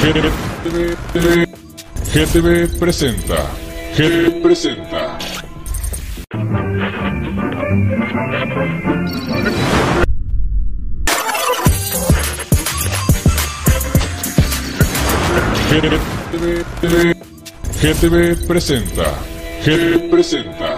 GTV, GTV presenta. GTV presenta. GTV, GTV presenta. GTV presenta.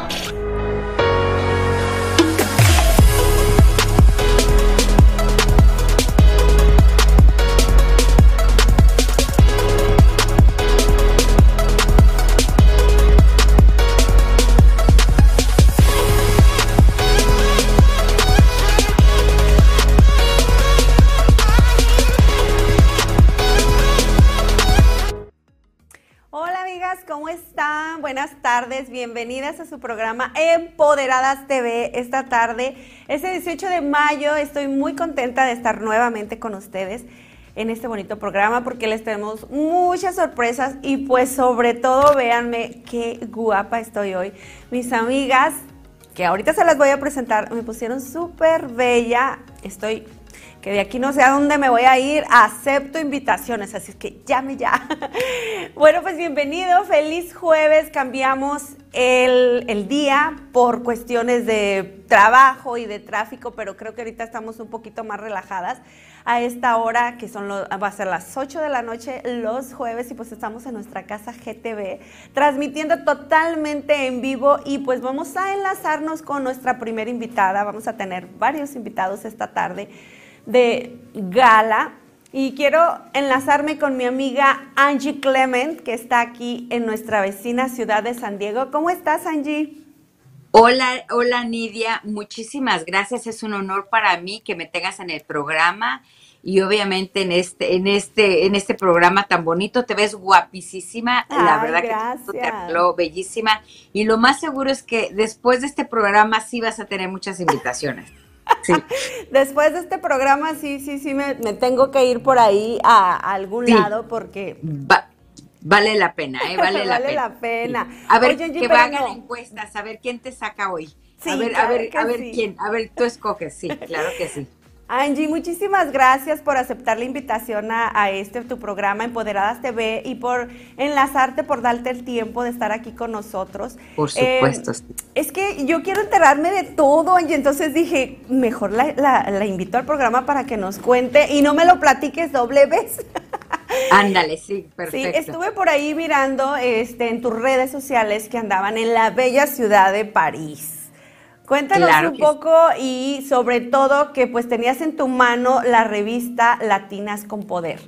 Bienvenidas a su programa Empoderadas TV esta tarde. Este 18 de mayo estoy muy contenta de estar nuevamente con ustedes en este bonito programa porque les tenemos muchas sorpresas y pues sobre todo véanme qué guapa estoy hoy. Mis amigas, que ahorita se las voy a presentar, me pusieron súper bella, estoy que de aquí no sé a dónde me voy a ir, acepto invitaciones, así es que llame ya. Bueno, pues bienvenido, feliz jueves, cambiamos el, el, día por cuestiones de trabajo y de tráfico, pero creo que ahorita estamos un poquito más relajadas a esta hora, que son lo, va a ser las 8 de la noche los jueves, y pues estamos en nuestra casa GTV, transmitiendo totalmente en vivo, y pues vamos a enlazarnos con nuestra primera invitada, vamos a tener varios invitados esta tarde de gala y quiero enlazarme con mi amiga Angie Clement, que está aquí en nuestra vecina ciudad de San Diego. ¿Cómo estás, Angie? Hola, hola Nidia, muchísimas gracias. Es un honor para mí que me tengas en el programa y obviamente en este, en este, en este programa tan bonito te ves guapísima. La Ay, verdad gracias. que te arregló bellísima. Y lo más seguro es que después de este programa sí vas a tener muchas invitaciones. Sí. Después de este programa, sí, sí, sí, me, me tengo que ir por ahí a, a algún Sí. lado porque Va- vale la pena, ¿eh? Vale, la Vale pena. la pena. Sí. A ver, Oye, que pero hagan encuestas, a ver quién te saca hoy. Sí, a ver, a ver, a ver sí. quién, a ver, tú escoges, sí, claro que sí. Angie, muchísimas gracias por aceptar la invitación a, a este tu programa Empoderadas TV y por enlazarte, por darte el tiempo de estar aquí con nosotros. Por Eh, supuesto. sí. es que yo quiero enterarme de todo, Angie, entonces dije, mejor la, la- la invito al programa para que nos cuente y no me lo platiques doble vez. Ándale, sí, Sí, perfecto. estuve por ahí mirando este, en tus redes sociales que andaban en la bella ciudad de París. Cuéntanos Claro un poco y sobre todo que pues tenías en tu mano la revista Latinas con Poder.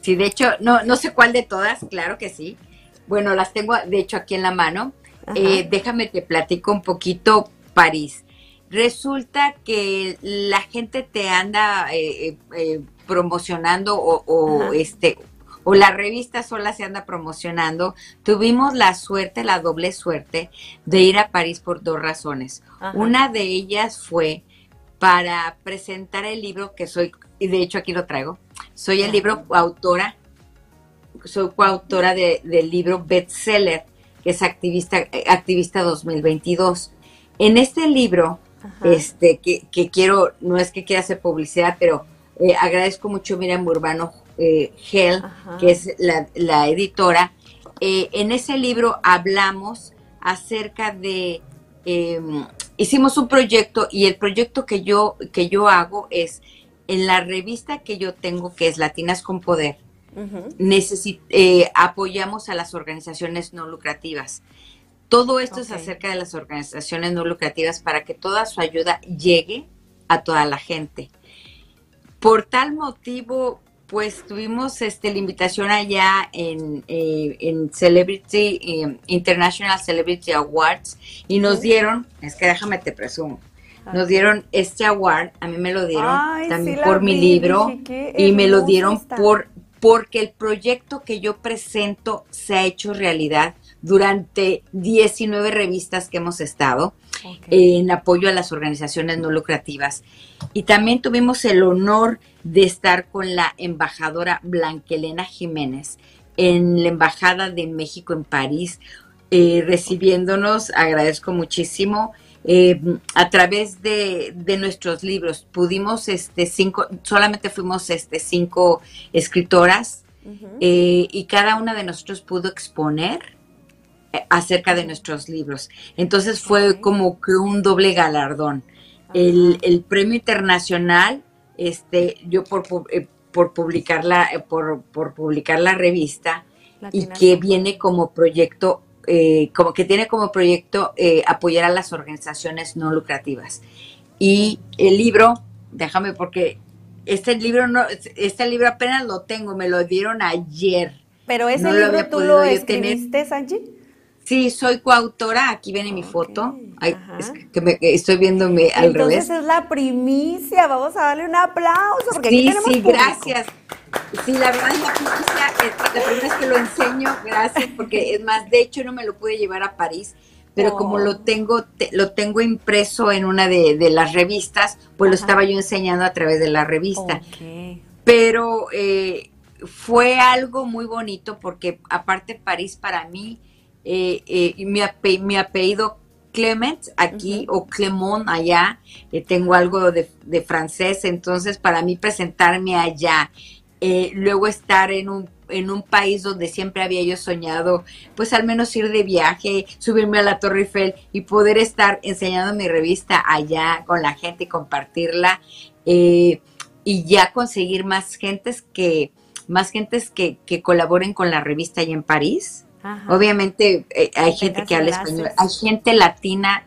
Sí, de hecho, no, no sé cuál de todas, claro que sí. Bueno, las tengo de hecho aquí en la mano. Eh, déjame te platico un poquito París. Resulta que la gente te anda eh, eh, promocionando o, o, este o la revista sola se anda promocionando. Tuvimos la suerte, la doble suerte de ir a París por dos razones. Ajá. Una de ellas fue para presentar el libro que soy, y de hecho aquí lo traigo, soy el libro coautora, soy coautora de- del libro bestseller, que es Activista, Activista 2022. En este libro, Ajá. este, que, que quiero, no es que quiera hacer publicidad, pero eh, agradezco mucho Miriam Urbano eh, Gel, Ajá. que es la, la editora. Eh, en ese libro hablamos acerca de, eh, hicimos un proyecto y el proyecto que yo, que yo hago es en la revista que yo tengo, que es Latinas con Poder, eh, apoyamos a las organizaciones no lucrativas. Todo esto es acerca de las organizaciones no lucrativas para que toda su ayuda llegue a toda la gente. Por tal motivo, pues tuvimos este, la invitación allá en, eh, en Celebrity, eh, International Celebrity Awards y nos dieron, es que déjame te presumo, nos dieron este award, a mí me lo dieron Ay, también sí por mi libro dije, y me lo dieron está. por porque el proyecto que yo presento se ha hecho realidad durante 19 revistas que hemos estado Ok. en apoyo a las organizaciones no lucrativas. Y también tuvimos el honor de estar con la embajadora Blanquelena Jiménez en la Embajada de México en París, eh, recibiéndonos, agradezco muchísimo. eh, a través de, de nuestros libros pudimos este cinco solamente fuimos este cinco escritoras eh, y cada una de nosotros pudo exponer acerca de nuestros libros. Entonces fue como que un doble galardón. El, premio internacional, este, yo por, eh, por publicar por, por, publicar la revista y que viene como proyecto, como que tiene como proyecto apoyar a las organizaciones no lucrativas. Y el libro, déjame porque este libro no, este libro apenas lo tengo, me lo dieron ayer. Pero ese libro tú lo escribiste, Sanji. Sí, soy coautora, aquí viene mi foto. que me, estoy viéndome al revés. Entonces es la primicia, vamos a darle un aplauso. Porque sí, sí, gracias. Sí, la verdad es la primicia, la primera vez que lo enseño, gracias, porque es más, de hecho no me lo pude llevar a París, pero como lo tengo, lo tengo impreso en una de, las revistas, pues lo estaba yo enseñando a través de la revista. Pero eh, fue algo muy bonito porque aparte París para mí, eh, eh, mi, apellido Clement aquí o Clemont allá, tengo algo de, de, francés, entonces para mí presentarme allá, luego estar en un en un país donde siempre había yo soñado, pues al menos ir de viaje, subirme a la Torre Eiffel y poder estar enseñando mi revista allá con la gente y compartirla eh, y ya conseguir más gentes que más gentes que, que colaboren con la revista allá en París. Obviamente eh, hay gente que habla español, hay gente latina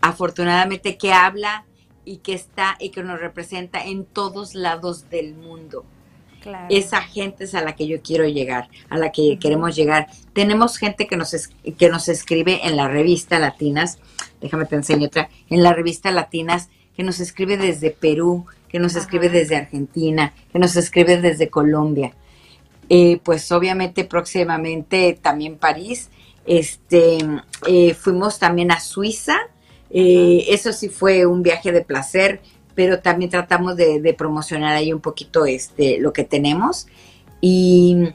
afortunadamente que habla y que está y que nos representa en todos lados del mundo. Esa gente es a la que yo quiero llegar, a la que queremos llegar. Tenemos gente que nos, que nos escribe en la revista Latinas, déjame te enseño otra, en la revista Latinas, que nos escribe desde Perú, que nos escribe desde Argentina, que nos escribe desde Colombia. Eh, pues obviamente próximamente también París. Este, eh, fuimos también a Suiza. Eh, eso sí fue un viaje de placer pero también tratamos de, promocionar ahí un poquito este, lo que tenemos. Y,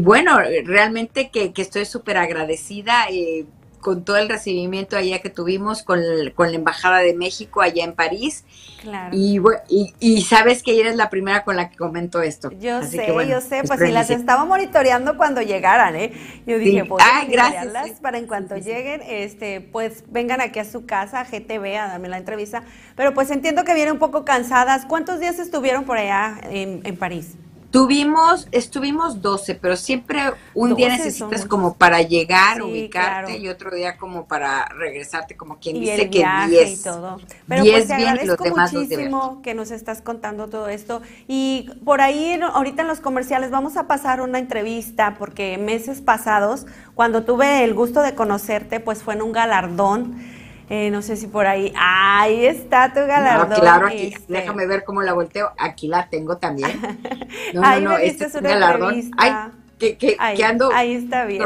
bueno, realmente que, estoy súper agradecida eh, con todo el recibimiento allá que tuvimos con, la Embajada de México allá en París. Claro. Y, y, sabes que eres la primera con la que comento esto. Yo sé, yo sé, pues si las estaba monitoreando cuando llegaran, ¿eh? Yo dije, pues gracias. para en cuanto lleguen, este, pues vengan aquí a su casa, GTV, a darme la entrevista. Pero pues entiendo que vienen un poco cansadas. ¿Cuántos días estuvieron por allá en, en París? Tuvimos, estuvimos 12, pero siempre un día necesitas como para llegar, ubicarte y otro día como para regresarte, como quien dice que 10. Y todo. Pero pues te agradezco muchísimo que nos estás contando todo esto. Y por ahí, ahorita en los comerciales, vamos a pasar una entrevista, porque meses pasados, cuando tuve el gusto de conocerte, pues fue en un galardón eh, no sé si por ahí. Ahí está tu galardón. claro, aquí, este. déjame ver cómo la volteo. Aquí la tengo también. No, ahí no, no, este es un galardón. Ay, que, que, ahí, ando. Ahí está bien.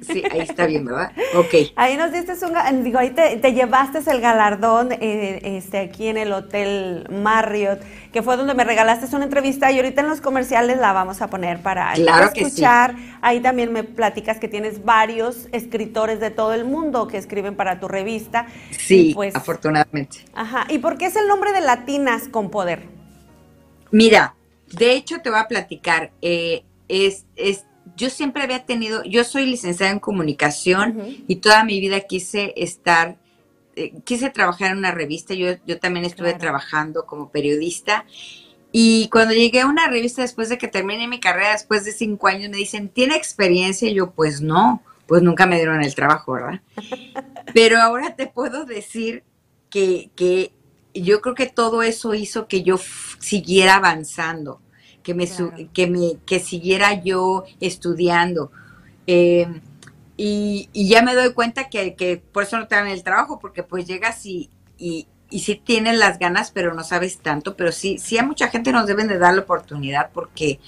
Sí, ahí está bien, ¿verdad? Ok. Ahí nos diste un, digo, ahí te, te llevaste el galardón eh, este, aquí en el Hotel Marriott, que fue donde me regalaste una entrevista y ahorita en los comerciales la vamos a poner para escuchar. Ahí también me platicas que tienes varios escritores de todo el mundo que escriben para tu revista. Sí, pues, afortunadamente. Ajá. ¿Y por qué es el nombre de Latinas con Poder? Mira, de hecho te voy a platicar. Eh, es, es yo siempre había tenido, yo soy licenciada en comunicación y toda mi vida quise estar, eh, quise trabajar en una revista, yo, yo también estuve trabajando como periodista. Y cuando llegué a una revista después de que terminé mi carrera, después de cinco años, me dicen, ¿tiene experiencia? Y yo, pues no, pues nunca me dieron el trabajo, ¿verdad? Pero ahora te puedo decir que, que yo creo que todo eso hizo que yo siguiera avanzando que me, que me que siguiera yo estudiando. Eh, y, ya me doy cuenta que, por eso no te dan el trabajo, porque pues llegas y, y, y sí tienes las ganas, pero no sabes tanto, pero sí, sí a mucha gente nos deben de dar la oportunidad porque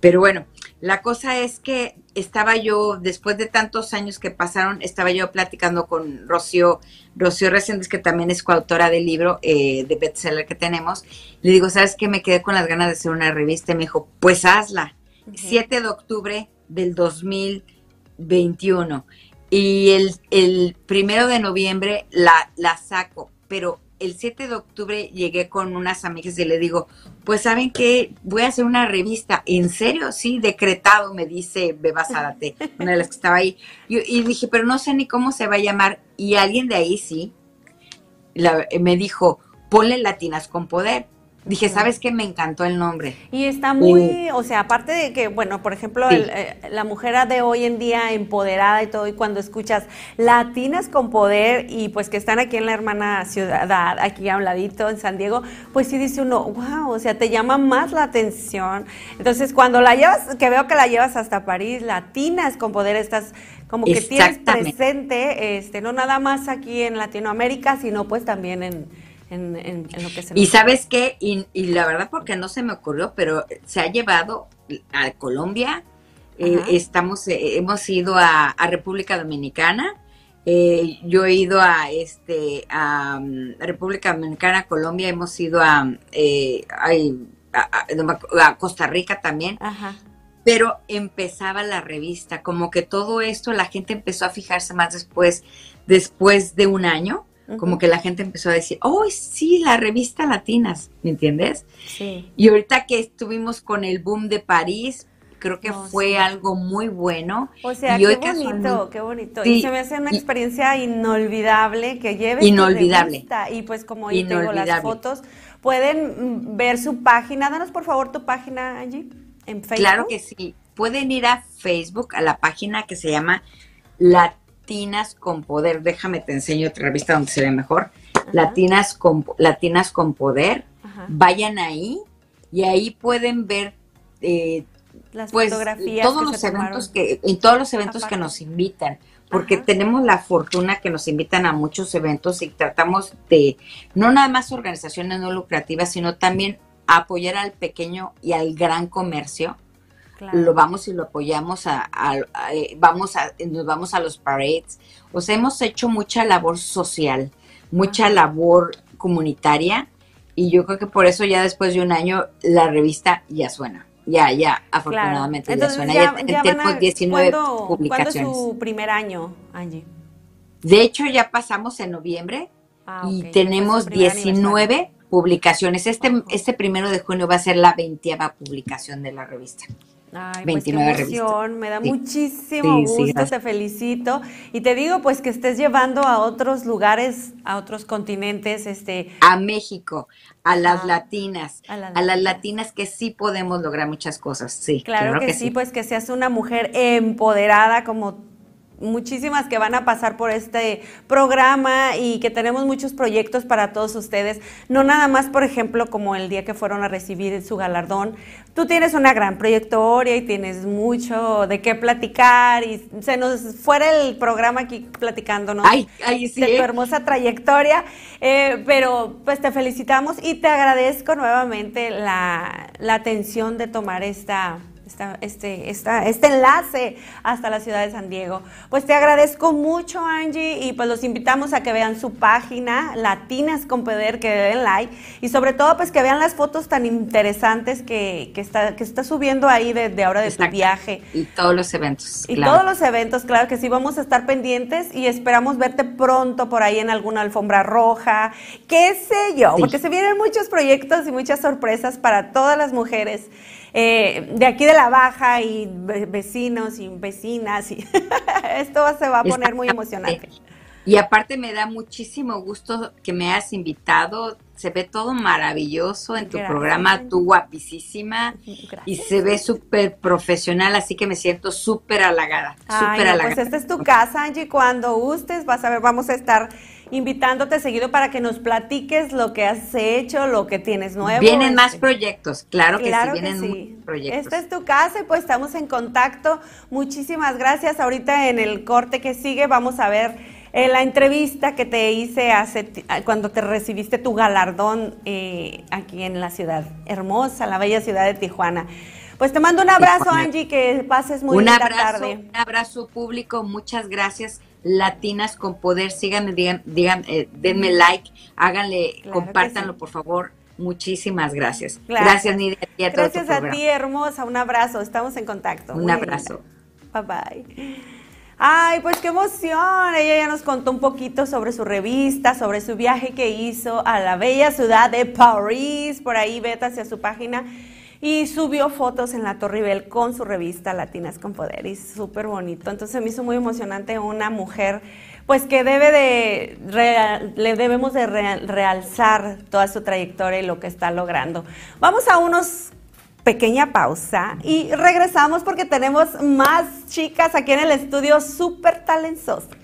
pero bueno, la cosa es que estaba yo, después de tantos años que pasaron, estaba yo platicando con Rocío, Rocío Reséndez, que también es coautora del libro eh, de bestseller que tenemos. Le digo, ¿sabes qué? Me quedé con las ganas de hacer una revista. Y me dijo, pues hazla. 7 de octubre del 2021. Y el, el primero de noviembre la, la saco. Pero el 7 de octubre llegué con unas amigas y le digo, pues saben que voy a hacer una revista. ¿En serio? Sí, decretado, me dice Beba Zárate, una de las que estaba ahí. Y, dije, pero no sé ni cómo se va a llamar. Y alguien de ahí sí me dijo, ponle latinas con poder. Dije, ¿sabes qué? Me encantó el nombre. Y está muy, o sea, aparte de que, bueno, por ejemplo, eh, la mujer de hoy en día empoderada y todo, y cuando escuchas latinas con poder y pues que están aquí en la hermana ciudad, aquí a un ladito en San Diego, pues sí dice uno, wow, o sea, te llama más la atención. Entonces, cuando la llevas, que veo que la llevas hasta París, latinas con poder, estás como que tienes presente, este, no nada más aquí en Latinoamérica, sino pues también en en, lo que se Y sabes qué, y, la verdad porque no se me ocurrió, pero se ha llevado a Colombia, eh, estamos, eh, hemos ido a, República Dominicana, eh, yo he ido a este a, mm, República Dominicana, Colombia, hemos ido a, a, Costa Rica también. Pero empezaba la revista, como que todo esto la gente empezó a fijarse más después, después de un año como que la gente empezó a decir, oh, sí, la revista Latinas, ¿me entiendes? Sí. Y ahorita que estuvimos con el boom de París, creo que fue algo muy bueno. O sea, qué bonito, qué bonito. y se me hace una experiencia inolvidable que lleves inolvidable. y pues como ahí tengo las fotos, pueden mm, ver su página. Danos por favor tu página, Angie, en Facebook. Claro que sí. Pueden ir a Facebook, a la página que se llama La Latinas con Poder. Déjame te enseño otra revista donde se ve mejor. Latinas con, Latinas con Poder. Vayan ahí y ahí pueden ver eh, las pues, fotografías todos los eventos que en todos los eventos que nos invitan porque tenemos la fortuna que nos invitan a muchos eventos y tratamos de no nada más organizaciones no lucrativas sino también apoyar al pequeño y al gran comercio lo vamos y lo apoyamos a, eh, vamos a, nos vamos a los parades. O sea, hemos hecho mucha labor social, mucha labor comunitaria y yo creo que por eso ya después de un año la revista ya suena. Ya, ya, afortunadamente ya suena. Ya, tenemos 19 publicaciones. ¿Cuándo es su primer año, Angie? De hecho, ya pasamos en noviembre ah, y tenemos 19 publicaciones. Este, este primero de junio va a ser la 20 publicación de la revista. Ay, pues qué emoción, me da muchísimo gusto, te felicito. Y te digo pues que estés llevando a otros lugares, a otros continentes, este a México, a las latinas, a, las latinas. que sí podemos lograr muchas cosas, sí. Claro, que, sí, pues que seas una mujer empoderada como muchísimas que van a pasar por este programa y que tenemos muchos proyectos para todos ustedes. No nada más, por ejemplo, como el día que fueron a recibir su galardón. Tú tienes una gran proyectoria y tienes mucho de qué platicar y se nos fuera el programa aquí platicándonos ay, de tu hermosa trayectoria. Eh, pero pues te felicitamos y te agradezco nuevamente la, la atención de tomar esta este, este enlace hasta la ciudad de San Diego. Pues te agradezco mucho, Angie, y pues los invitamos a que vean su página, Latinas con Poder, que den like, y sobre todo pues que vean las fotos tan interesantes que, está, que está subiendo ahí desde ahora de tu viaje. Y todos los eventos. Y todos los eventos, claro que sí, vamos a estar pendientes y esperamos verte pronto por ahí en alguna alfombra roja, qué sé yo, porque se vienen muchos proyectos y muchas sorpresas para todas las mujeres eh, de aquí de la baja y vecinos y vecinas. Y esto se va a poner muy emocionante. Y aparte me da muchísimo gusto que me hayas invitado. Se ve todo maravilloso en tu programa, tú guapísima y se ve súper profesional, así que me siento súper halagada. Súper halagada. Pues esta es tu casa, Angie. Cuando gustes, vas a ver, vamos a estar invitándote seguido para que nos platiques lo que has hecho, lo que tienes nuevo. Vienen más este. proyectos, claro que sí, vienen proyectos. Esta es tu casa y pues estamos en contacto. Muchísimas gracias. Ahorita en el corte que sigue vamos a ver eh, la entrevista que te hice hace cuando te recibiste tu galardón eh, aquí en la ciudad hermosa, la bella ciudad de Tijuana. Pues te mando un abrazo, Angie, que pases muy un tarde. Un abrazo público, muchas gracias Latinas con Poder. Síganme, digan, digan eh, denme like, háganle, compártanlo, por favor. Muchísimas gracias. Gracias, Nidia. gracias a ti, hermosa. Un abrazo. Estamos en contacto. Un abrazo. Bye bye. Ay, pues qué emoción. Ella ya nos contó un poquito sobre su revista, sobre su viaje que hizo a la bella ciudad de París. Por ahí vete hacia su página y subió fotos en la Torre Eiffel con su revista Latinas con Poder y súper bonito. Entonces me hizo muy emocionante una mujer pues que debe de, le debemos de realzar toda su trayectoria y lo que está logrando. Vamos a unos pequeña pausa y regresamos porque tenemos más chicas aquí en el estudio súper talentosas.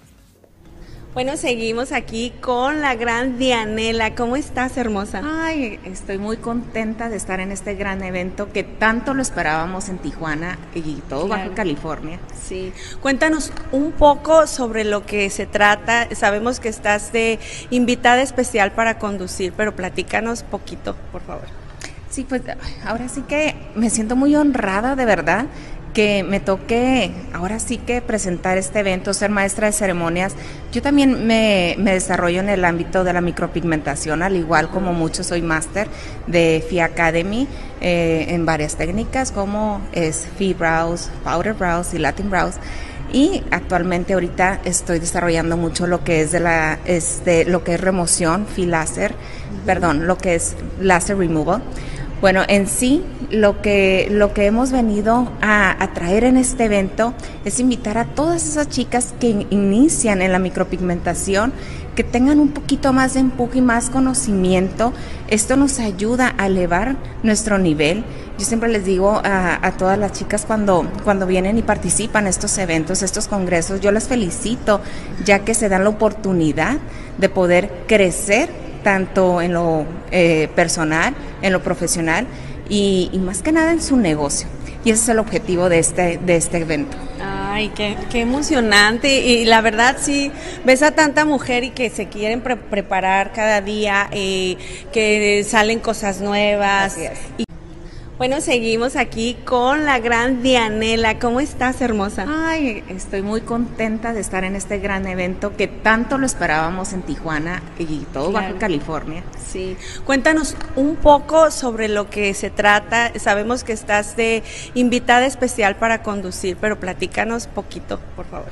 Bueno, seguimos aquí con la gran Dianela. ¿Cómo estás, hermosa? Ay, estoy muy contenta de estar en este gran evento que tanto lo esperábamos en Tijuana y todo Baja California. Sí. Cuéntanos un poco sobre lo que se trata. Sabemos que estás de invitada especial para conducir, pero platícanos poquito, por favor. Sí, pues ahora sí que me siento muy honrada de verdad que me toque ahora sí que presentar este evento, ser maestra de ceremonias. Yo también me, desarrollo en el ámbito de la micropigmentación, al igual como muchos soy máster de FI Academy eh, en varias técnicas como es FI Brows, Powder Brows y Latin Brows. Y actualmente ahorita estoy desarrollando mucho lo que es de la este lo que es remoción, FI láser, perdón, lo que es laser removal. Bueno, en sí lo que, lo que hemos venido a, traer en este evento es invitar a todas esas chicas que inician en la micropigmentación que tengan un poquito más de empuje y más conocimiento. Esto nos ayuda a elevar nuestro nivel. Yo siempre les digo a, a, todas las chicas cuando, cuando vienen y participan en estos eventos, estos congresos, yo las felicito ya que se dan la oportunidad de poder crecer tanto en lo eh, personal, en lo profesional y, más que nada en su negocio. Y ese es el objetivo de este, de este evento. Ay, qué, qué emocionante. Y la verdad, sí, ves a tanta mujer y que se quieren preparar cada día, eh, que salen cosas nuevas. Bueno, seguimos aquí con la gran Dianela. ¿Cómo estás, hermosa? Ay, estoy muy contenta de estar en este gran evento que tanto lo esperábamos en Tijuana y todo Baja California. Sí. Cuéntanos un poco sobre lo que se trata. Sabemos que estás de invitada especial para conducir, pero platícanos poquito, por favor.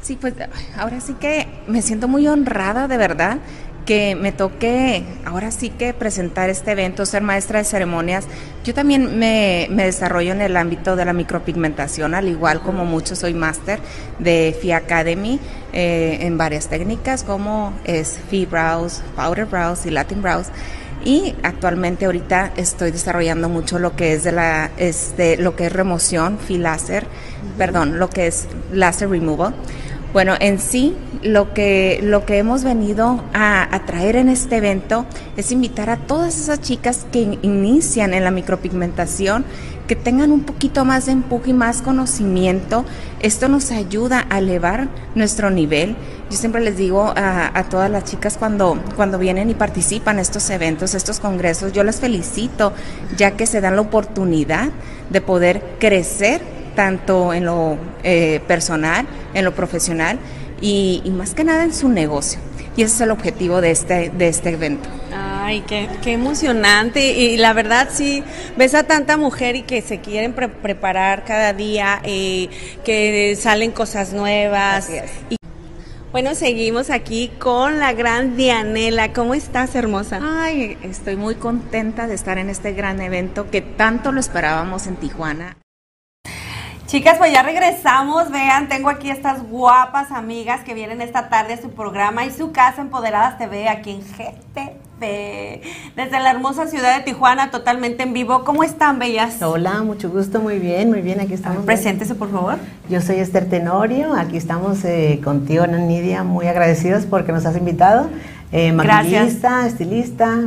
Sí, pues ahora sí que me siento muy honrada de verdad que me toque ahora sí que presentar este evento, ser maestra de ceremonias. Yo también me, desarrollo en el ámbito de la micropigmentación, al igual como muchos soy máster de FI Academy eh, en varias técnicas como es FI Brows, Powder Brows y Latin Brows. Y actualmente ahorita estoy desarrollando mucho lo que es de la este, lo que es remoción, FI láser, perdón, lo que es laser removal. Bueno, en sí lo que, lo que hemos venido a, traer en este evento es invitar a todas esas chicas que inician en la micropigmentación que tengan un poquito más de empuje y más conocimiento. Esto nos ayuda a elevar nuestro nivel. Yo siempre les digo a, todas las chicas cuando, cuando vienen y participan en estos eventos, estos congresos, yo las felicito ya que se dan la oportunidad de poder crecer tanto en lo eh, personal, en lo profesional y, más que nada en su negocio. Y ese es el objetivo de este, de este evento. Ay, qué, qué emocionante. Y la verdad, sí, ves a tanta mujer y que se quieren preparar cada día, eh, que salen cosas nuevas. Y bueno, seguimos aquí con la gran Dianela. ¿Cómo estás, hermosa? Ay, estoy muy contenta de estar en este gran evento que tanto lo esperábamos en Tijuana. Chicas, pues ya regresamos. Vean, tengo aquí estas guapas amigas que vienen esta tarde a su programa y su casa Empoderadas TV aquí en GTV. Desde la hermosa ciudad de Tijuana, totalmente en vivo. ¿Cómo están, bellas? Hola, mucho gusto, muy bien, muy bien. Aquí estamos. Preséntese, por favor. Yo soy Esther Tenorio. Aquí estamos eh, contigo, Nidia, muy agradecidos porque nos has invitado. Eh, maquillista, estilista,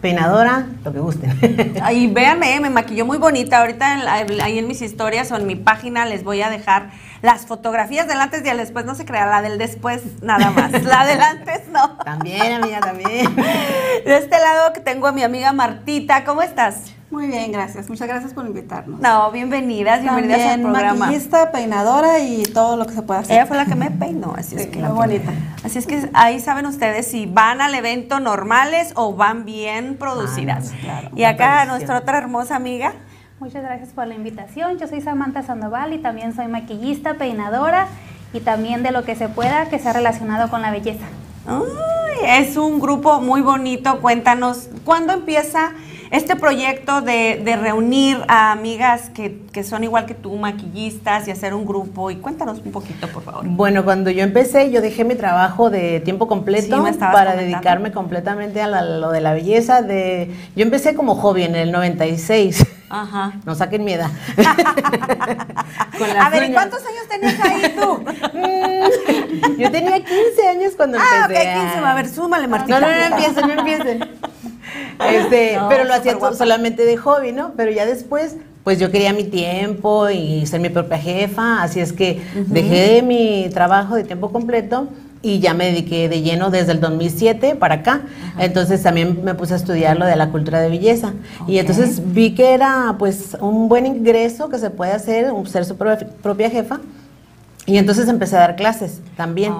peinadora, lo que gusten. Ahí véanme, me maquilló muy bonita. Ahorita ahí en mis historias o en mi página les voy a dejar las fotografías del antes y el después. No se crea, la del después nada más. la del antes no. También, amiga, también. De este lado que tengo a mi amiga Martita. ¿Cómo estás? Muy bien, gracias. Muchas gracias por invitarnos. No, bienvenidas, bienvenidas al programa. maquillista, peinadora y todo lo que se pueda hacer. Ella fue la que me peinó, así es que muy bonita. Así es que ahí saben ustedes si van al evento normales o van bien producidas. y acá nuestra otra hermosa amiga. Muchas gracias por la invitación. Yo soy Samantha Sandoval y también soy maquillista, peinadora y también de lo que se pueda que sea relacionado con la belleza. es un grupo muy bonito. Cuéntanos, ¿cuándo empieza este proyecto de, reunir a amigas que, son igual que tú, maquillistas, y hacer un grupo? Y cuéntanos un poquito, por favor. Bueno, cuando yo empecé, yo dejé mi trabajo de tiempo completo para dedicarme completamente a lo de la belleza. De, yo empecé como hobby en el 96. Ajá. No saquen miedo. a ver, ¿y cuántos años tenías ahí tú? Mm, yo tenía 15 años cuando ah, empecé. Ah, ok, 15. A ver, súmale, Martina. No, no, no empiecen, no empiecen. Este, pero lo hacía solamente de hobby, ¿no? Pero ya después, pues yo quería mi tiempo y ser mi propia jefa, así es que dejé mi trabajo de tiempo completo y ya me dediqué de lleno desde el 2007 para acá. Entonces también me puse a estudiar lo de la cultura de belleza. Y entonces vi que era pues un buen ingreso que se puede hacer, ser su propia jefa. Y entonces empecé a dar clases también.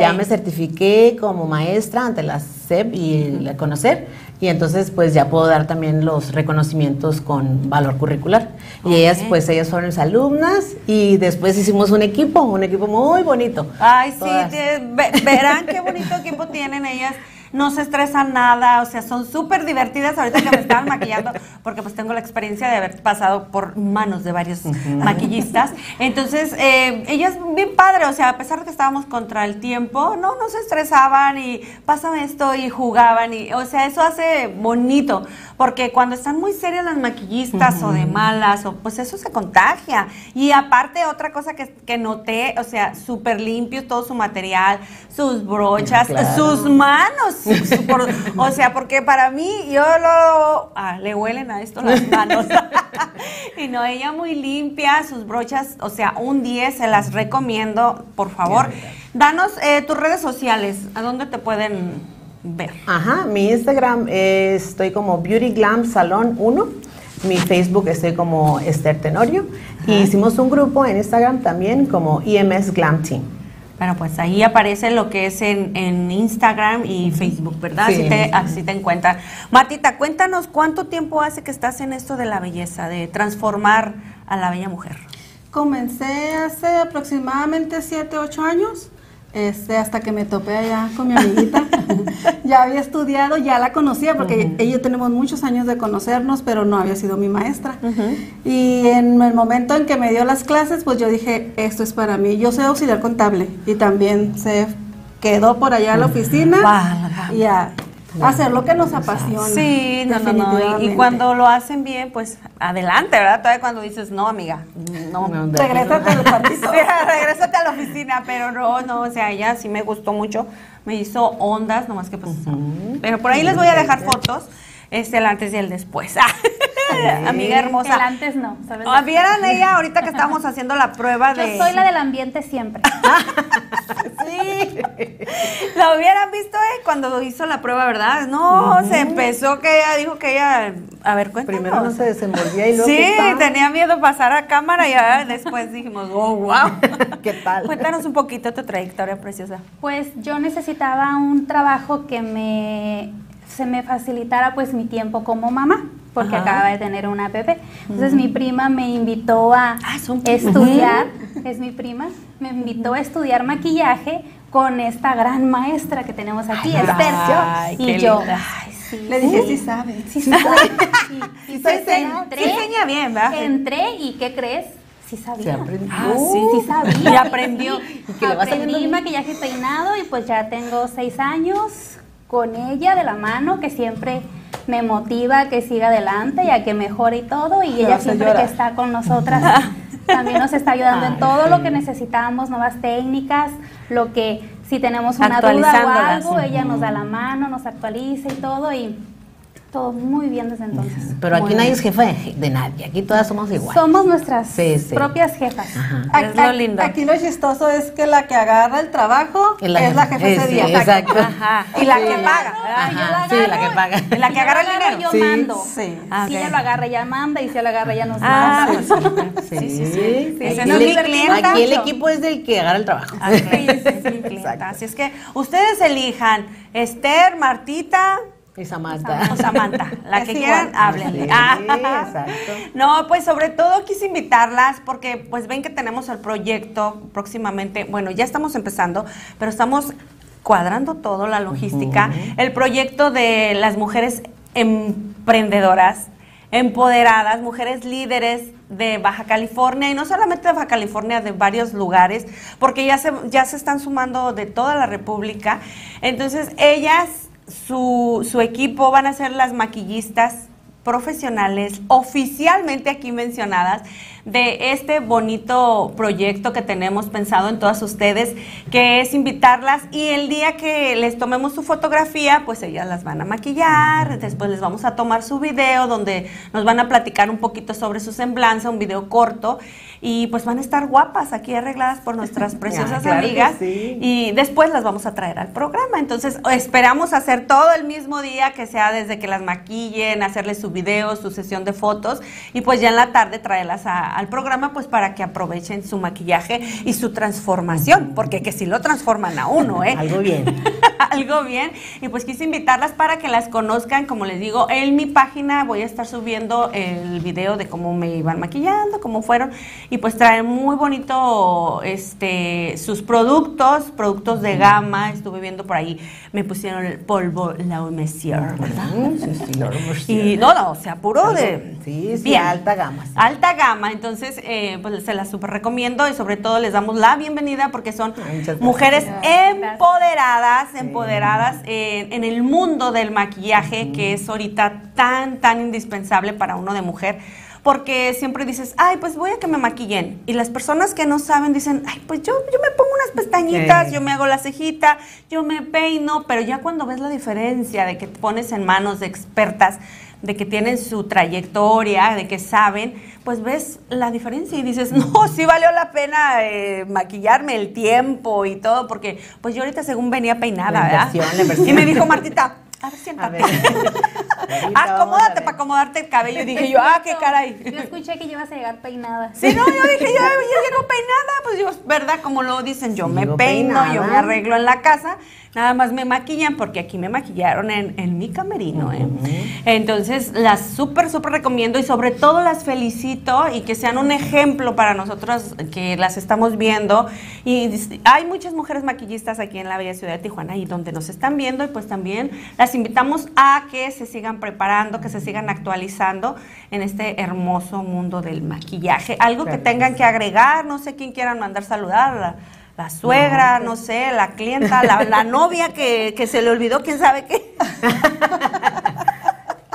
Ya me certifiqué como maestra ante la SEP y la Conocer. Y entonces pues ya puedo dar también los reconocimientos con valor curricular. Y ellas pues ellas fueron mis alumnas y después hicimos un equipo, un equipo muy bonito. Ay, sí, verán qué bonito equipo tienen ellas no se estresan nada, o sea, son súper divertidas ahorita que me estaban maquillando, porque pues tengo la experiencia de haber pasado por manos de varios maquillistas. Entonces, eh, ellas bien padre, o sea, a pesar de que estábamos contra el tiempo, no, no se estresaban y pásame esto y jugaban, y, o sea, eso hace bonito, porque cuando están muy serias las maquillistas o de malas, o, pues eso se contagia. Y aparte, otra cosa que, que noté, o sea, súper limpio todo su material, sus brochas, sus manos o sea, porque para mí, yo lo. Ah, le huelen a esto las manos. y no, ella muy limpia, sus brochas, o sea, un 10 se las recomiendo, por favor. Danos eh, tus redes sociales, ¿a dónde te pueden ver? Ajá, mi Instagram estoy como Beauty Glam Salón 1. Mi Facebook estoy como Esther Tenorio. Y hicimos un grupo en Instagram también como EMS Glam Team. Bueno, pues ahí aparece lo que es en, en Instagram y Facebook, ¿verdad? así, te, así te encuentran. Matita, cuéntanos cuánto tiempo hace que estás en esto de la belleza, de transformar a la bella mujer. Comencé hace aproximadamente 7, 8 años. Este, hasta que me topé allá con mi amiguita. ya había estudiado, ya la conocía, porque ella y yo tenemos muchos años de conocernos, pero no había sido mi maestra. Y en el momento en que me dio las clases, pues yo dije, esto es para mí. Yo soy auxiliar contable y también se quedó por allá en la oficina. Ya hacer lo que nos apasiona. Sí, no, no, no. Y, cuando lo hacen bien, pues adelante, ¿verdad? Todavía cuando dices, no, amiga, no, no regrésate al cuartito. regrésate a la oficina, pero no, no, o sea, ella sí me gustó mucho. Me hizo ondas, nomás que pues. Pero por ahí les voy a dejar fotos es el antes y el después. Amiga hermosa. El antes no, ¿sabes? Ah, ¿Vieran ella ahorita que estábamos haciendo la prueba de... Yo soy la del ambiente siempre. sí. La hubieran visto eh, cuando hizo la prueba, ¿verdad? No, se empezó que ella dijo que ella... A ver, cuéntanos. Primero no se desenvolvía y luego... Sí, tenía miedo pasar a cámara y ahora después dijimos, oh, wow. ¿Qué tal? Cuéntanos un poquito tu trayectoria preciosa. Pues yo necesitaba un trabajo que me se me facilitara pues mi tiempo como mamá, porque acaba de tener una bebé. Entonces mi prima me invitó a ah, estudiar, es mi prima, me invitó a estudiar maquillaje con esta gran maestra que tenemos aquí, Esther. y yo, Le dije, sí sabe. Sí sabe. sí, entré, bien, ¿verdad? Entré y ¿qué crees? Sí sabía. aprendió. Ah, sí, sí sabía. Y aprendió. ¿Y que le Aprendí maquillaje y peinado y pues ya tengo seis años con ella de la mano, que siempre me motiva a que siga adelante y a que mejore y todo. Y ella siempre que está con nosotras también nos está ayudando en todo lo que necesitamos, nuevas técnicas, lo que si tenemos una duda o algo, ella nos da la mano, nos actualiza y todo. Y todo muy bien desde entonces. Pero aquí nadie es jefa de, nadie, aquí todas somos iguales. Somos nuestras propias jefas. Aquí, es lo lindo. Aquí lo chistoso es que la que agarra el trabajo es la, jefa ese día. Exacto. Y la que paga. sí, la que paga. La que agarra el dinero. Yo mando. Sí. Ah, si ella lo agarra, ella manda. Y si ella lo agarra, ella nos ah, manda. Sí, sí, sí. Aquí el equipo es del que agarra el trabajo. Así es que ustedes elijan Esther, Martita, Y Samantha. O Samantha, la que quieran, hablen. Sí, exacto. No, pues sobre todo quise invitarlas porque pues ven que tenemos el proyecto próximamente, bueno, ya estamos empezando, pero estamos cuadrando todo, la logística, el proyecto de las mujeres emprendedoras, empoderadas, mujeres líderes de Baja California y no solamente de Baja California, de varios lugares, porque ya se, ya se están sumando de toda la República. Entonces, ellas, su, su equipo van a ser las maquillistas profesionales oficialmente aquí mencionadas de este bonito proyecto que tenemos pensado en todas ustedes, que es invitarlas y el día que les tomemos su fotografía, pues ellas las van a maquillar, después les vamos a tomar su video donde nos van a platicar un poquito sobre su semblanza, un video corto y pues van a estar guapas aquí arregladas por nuestras preciosas amigas y después las vamos a traer al programa. Entonces esperamos hacer todo el mismo día, que sea desde que las maquillen, hacerles su video, su sesión de fotos y pues ya en la tarde traerlas a, al programa pues para que aprovechen su maquillaje y su transformación, porque que si lo transforman a uno, ¿eh? Algo bien. Algo bien. Y pues quise invitarlas para que las conozcan, como les digo, en mi página voy a estar subiendo el video de cómo me iban maquillando, cómo fueron, y pues traen muy bonito este sus productos, productos de gama, estuve viendo por ahí, me pusieron el polvo La Messier, ¿verdad? Sí, sí, Y no, no, o sea, puro de... Sí, sí, bien. alta gama. sí. Alta gama, entonces eh, pues se las super recomiendo y sobre todo les damos la bienvenida porque son muchas mujeres Gracias. empoderadas, empoderadas en, en el mundo del maquillaje que es ahorita tan, tan indispensable para uno de mujer. Porque siempre dices, ay, pues voy a que me maquillen. Y las personas que no saben dicen, ay, pues yo, yo me pongo unas pestañitas, yo me hago la cejita, yo me peino. Pero ya cuando ves la diferencia de que te pones en manos de expertas, de que tienen su trayectoria, de que saben, pues ves la diferencia y dices, no, sí valió la pena eh, maquillarme el tiempo y todo, porque pues yo ahorita según venía peinada, La ¿verdad? la. Y me dijo Martita, a ver, A siéntate. ver. Vamos a Acomódate para acomodarte el cabello. Y dije yo, ah, qué caray. Yo escuché que ibas a llegar peinada. Sí, no, yo dije, yo, yo llego peinada, pues yo, ¿verdad? Como lo dicen, yo Sí, me peino, yo me arreglo en la casa, nada más me maquillan, porque aquí me maquillaron en, en mi camerino, ¿eh? Entonces, las súper, súper recomiendo y sobre todo las felicito y que sean un ejemplo para nosotros que las estamos viendo. Y hay muchas mujeres maquillistas aquí en la bella ciudad de Tijuana y donde nos están viendo y pues también las invitamos a que se sigan preparando, que se sigan actualizando en este hermoso mundo del maquillaje. Algo que tengan que agregar, no sé quién quieran mandar saludar, la, suegra, no sé, la clienta, la, la novia que, que se le olvidó, quién sabe qué.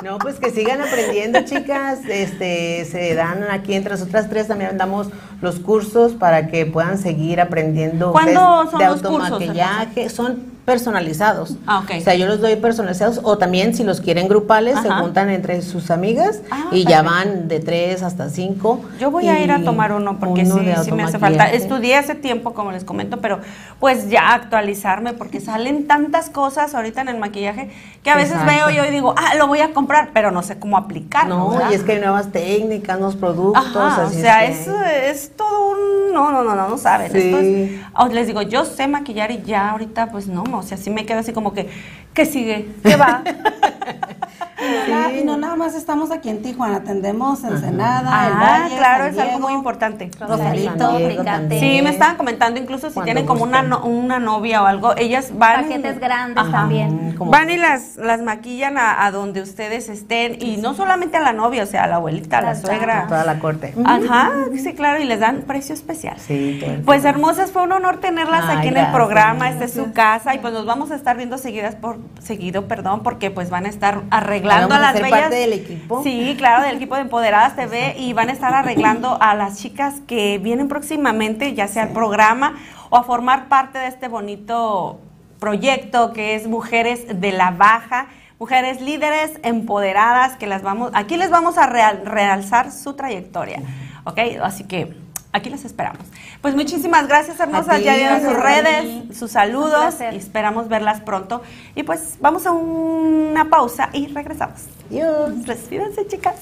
No, pues que sigan aprendiendo, chicas. Este, se dan aquí entre nosotras tres también damos los cursos para que puedan seguir aprendiendo ¿Cuándo son de los cursos, automaquillaje. Son personalizados. Ah. O sea, yo los doy personalizados o también si los quieren grupales se juntan entre sus amigas Ah, y ya van de tres hasta cinco. Yo voy a ir a tomar uno porque uno sí, sí me hace falta. Estudié hace tiempo, como les comento, pero pues ya actualizarme porque salen tantas cosas ahorita en el maquillaje que a veces Exacto. veo yo y digo, ah, lo voy a comprar, pero no sé cómo aplicarlo. No, ¿verdad? y es que hay nuevas técnicas, nuevos productos. Ajá, o es sea, que- es, es todo un... No, no, no, no, no saben. Sí. Esto es- ah, les digo, yo sé maquillar y ya ahorita pues no, o sea, sí me quedo así como que, ¿qué sigue? ¿Qué va? Y no, na- y no nada más estamos aquí en Tijuana, atendemos Ensenada, el ah, claro, San es algo muy importante. Rosarito, Tecate. Sí, me estaban comentando, incluso si Cuando tienen como una, no- una novia o algo, ellas van... Paquetes grandes Ajá. también. Van y las, las maquillan a, a donde ustedes estén, y no solamente a la novia, o sea, a la abuelita, a la suegra. toda la corte. Ajá, sí, claro, y les dan precio especial. Sí, todo el Pues hermosas, fue un honor tenerlas Ay, aquí en el programa, esta es su casa y pues nos vamos a estar viendo seguidas por seguido, perdón, porque pues van a estar arreglando A a las ser bellas. parte del equipo. Sí, claro, del equipo de Empoderadas TV y van a estar arreglando a las chicas que vienen próximamente, ya sea al programa o a formar parte de este bonito proyecto que es Mujeres de la Baja. Mujeres líderes, empoderadas, que las vamos, aquí les vamos a real- realzar su trayectoria, ¿ok? Así que aquí las esperamos. Pues muchísimas gracias, hermosas. ti, Ya dieron sus redes, sus saludos y esperamos verlas pronto. Y pues vamos a una pausa y regresamos. Adiós. Respírense, chicas.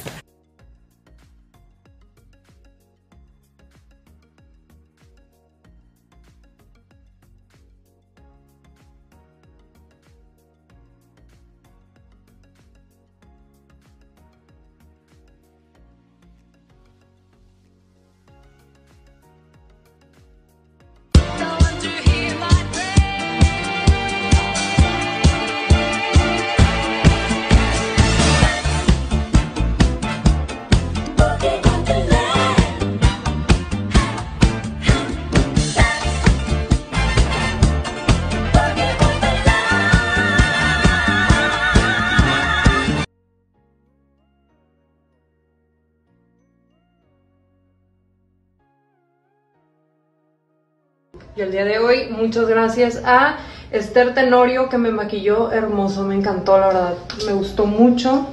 Y el día de hoy, muchas gracias a Esther Tenorio que me maquilló hermoso, me encantó la verdad, me gustó mucho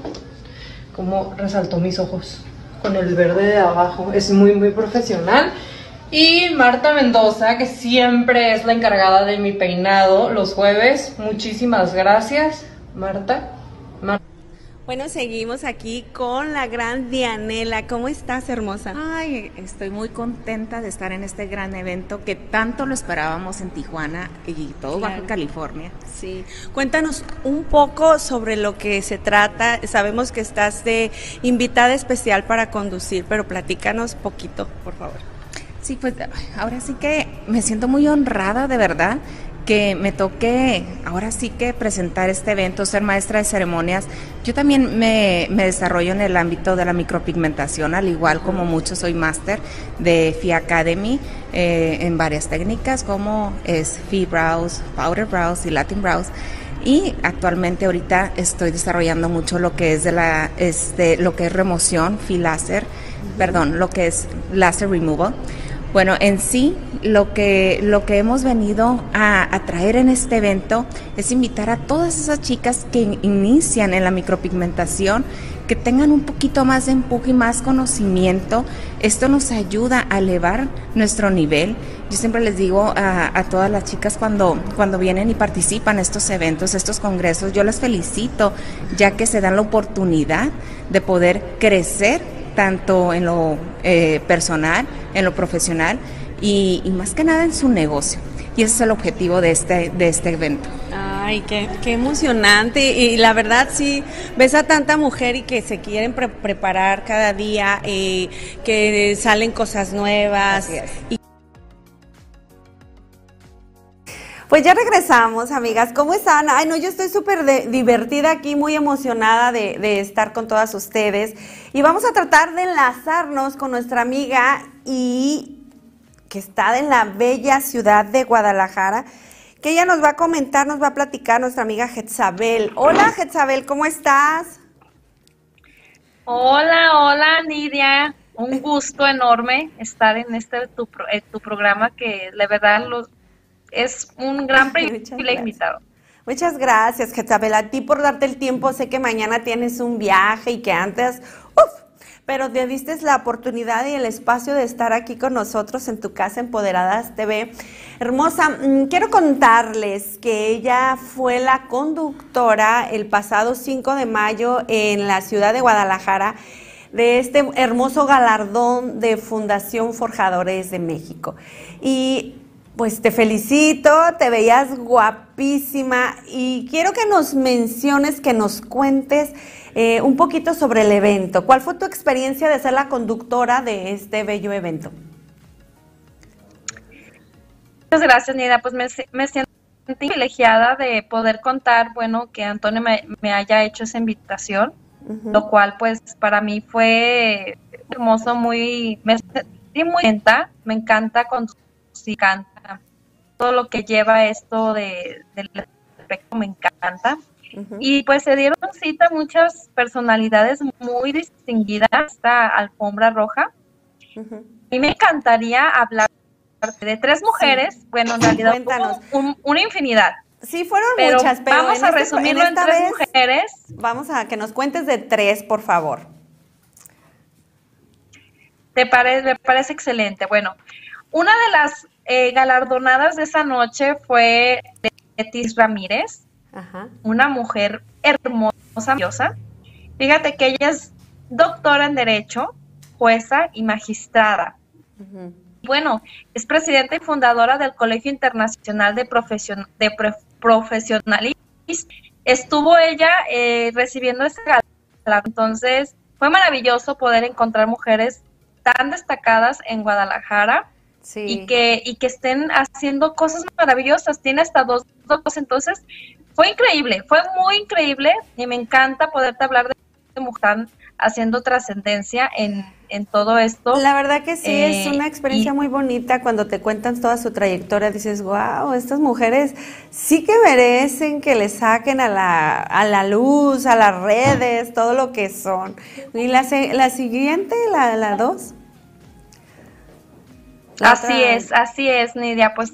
cómo resaltó mis ojos con el verde de abajo, es muy muy profesional. Y Marta Mendoza, que siempre es la encargada de mi peinado los jueves, muchísimas gracias, Marta. Bueno, seguimos aquí con la gran Dianela. ¿Cómo estás, hermosa? Ay, estoy muy contenta de estar en este gran evento que tanto lo esperábamos en Tijuana y todo Baja California. Sí. Cuéntanos un poco sobre lo que se trata. Sabemos que estás de invitada especial para conducir, pero platícanos poquito, por favor. Sí, pues ahora sí que me siento muy honrada, de verdad que me toque ahora sí que presentar este evento, ser maestra de ceremonias. Yo también me, desarrollo en el ámbito de la micropigmentación, al igual como muchos soy máster de FI Academy eh, en varias técnicas como es FI Brows, Powder Brows y Latin Brows. Y actualmente ahorita estoy desarrollando mucho lo que es de la este lo que es remoción, FI láser, perdón, lo que es laser removal. Bueno, en sí lo que, lo que hemos venido a, traer en este evento es invitar a todas esas chicas que inician en la micropigmentación, que tengan un poquito más de empuje y más conocimiento. Esto nos ayuda a elevar nuestro nivel. Yo siempre les digo a, a, todas las chicas cuando, cuando vienen y participan estos eventos, estos congresos, yo las felicito ya que se dan la oportunidad de poder crecer tanto en lo eh, personal, en lo profesional y, más que nada en su negocio. Y ese es el objetivo de este, de este evento. Ay, qué, qué emocionante. Y, la verdad, sí, ves a tanta mujer y que se quieren preparar cada día, eh, que salen cosas nuevas. Y Pues ya regresamos, amigas. ¿Cómo están? Ay, no, yo estoy súper divertida aquí, muy emocionada de, estar con todas ustedes. Y vamos a tratar de enlazarnos con nuestra amiga y que está en la bella ciudad de Guadalajara, que ella nos va a comentar, nos va a platicar nuestra amiga Jezabel. Hola, Jezabel, ¿cómo estás? Hola, hola, Nidia. Un gusto enorme estar en este tu, tu programa que de verdad los, es un gran privilegio invitado. Muchas gracias, Jezabel, a ti por darte el tiempo. Sé que mañana tienes un viaje y que antes, uff, pero te diste la oportunidad y el espacio de estar aquí con nosotros en tu casa Empoderadas TV. Hermosa, mm, quiero contarles que ella fue la conductora el pasado 5 de mayo en la ciudad de Guadalajara de este hermoso galardón de Fundación Forjadores de México. Y pues te felicito, te veías guapísima y quiero que nos menciones, que nos cuentes eh, un poquito sobre el evento. ¿Cuál fue tu experiencia de ser la conductora de este bello evento? Muchas gracias, Nida. Pues me, siento privilegiada de poder contar, bueno, que Antonio me, haya hecho esa invitación, lo cual pues para mí fue hermoso, muy, me sentí muy contenta, me encanta con canta todo lo que lleva esto de, del aspecto me encanta. Y pues se dieron cita muchas personalidades muy distinguidas esta alfombra roja. Y me encantaría hablar de tres mujeres, bueno, en realidad una infinidad. Sí, fueron muchas, pero vamos a este resumirlo en, tres mujeres. Vamos a que nos cuentes de tres, por favor. Te parece, me parece excelente. Bueno, una de las eh, galardonadas de esa noche fue Letis Ramírez, una mujer hermosa, maravillosa. Fíjate que ella es doctora en Derecho, jueza y magistrada. Bueno, es presidenta y fundadora del Colegio Internacional de, Profesion de Profesionalistas. Estuvo ella eh, recibiendo ese galardón. Entonces, fue maravilloso poder encontrar mujeres tan destacadas en Guadalajara y, que, y que estén haciendo cosas maravillosas. Tiene hasta dos, dos, entonces fue increíble, fue muy increíble y me encanta poderte hablar de, mujer haciendo trascendencia en, en, todo esto. La verdad que sí, es eh, una experiencia muy bonita cuando te cuentan toda su trayectoria, dices, wow, estas mujeres sí que merecen que le saquen a la, a la luz, a las redes, todo lo que son. Y la, la siguiente, la, la dos. Así es, así es, Nidia. Pues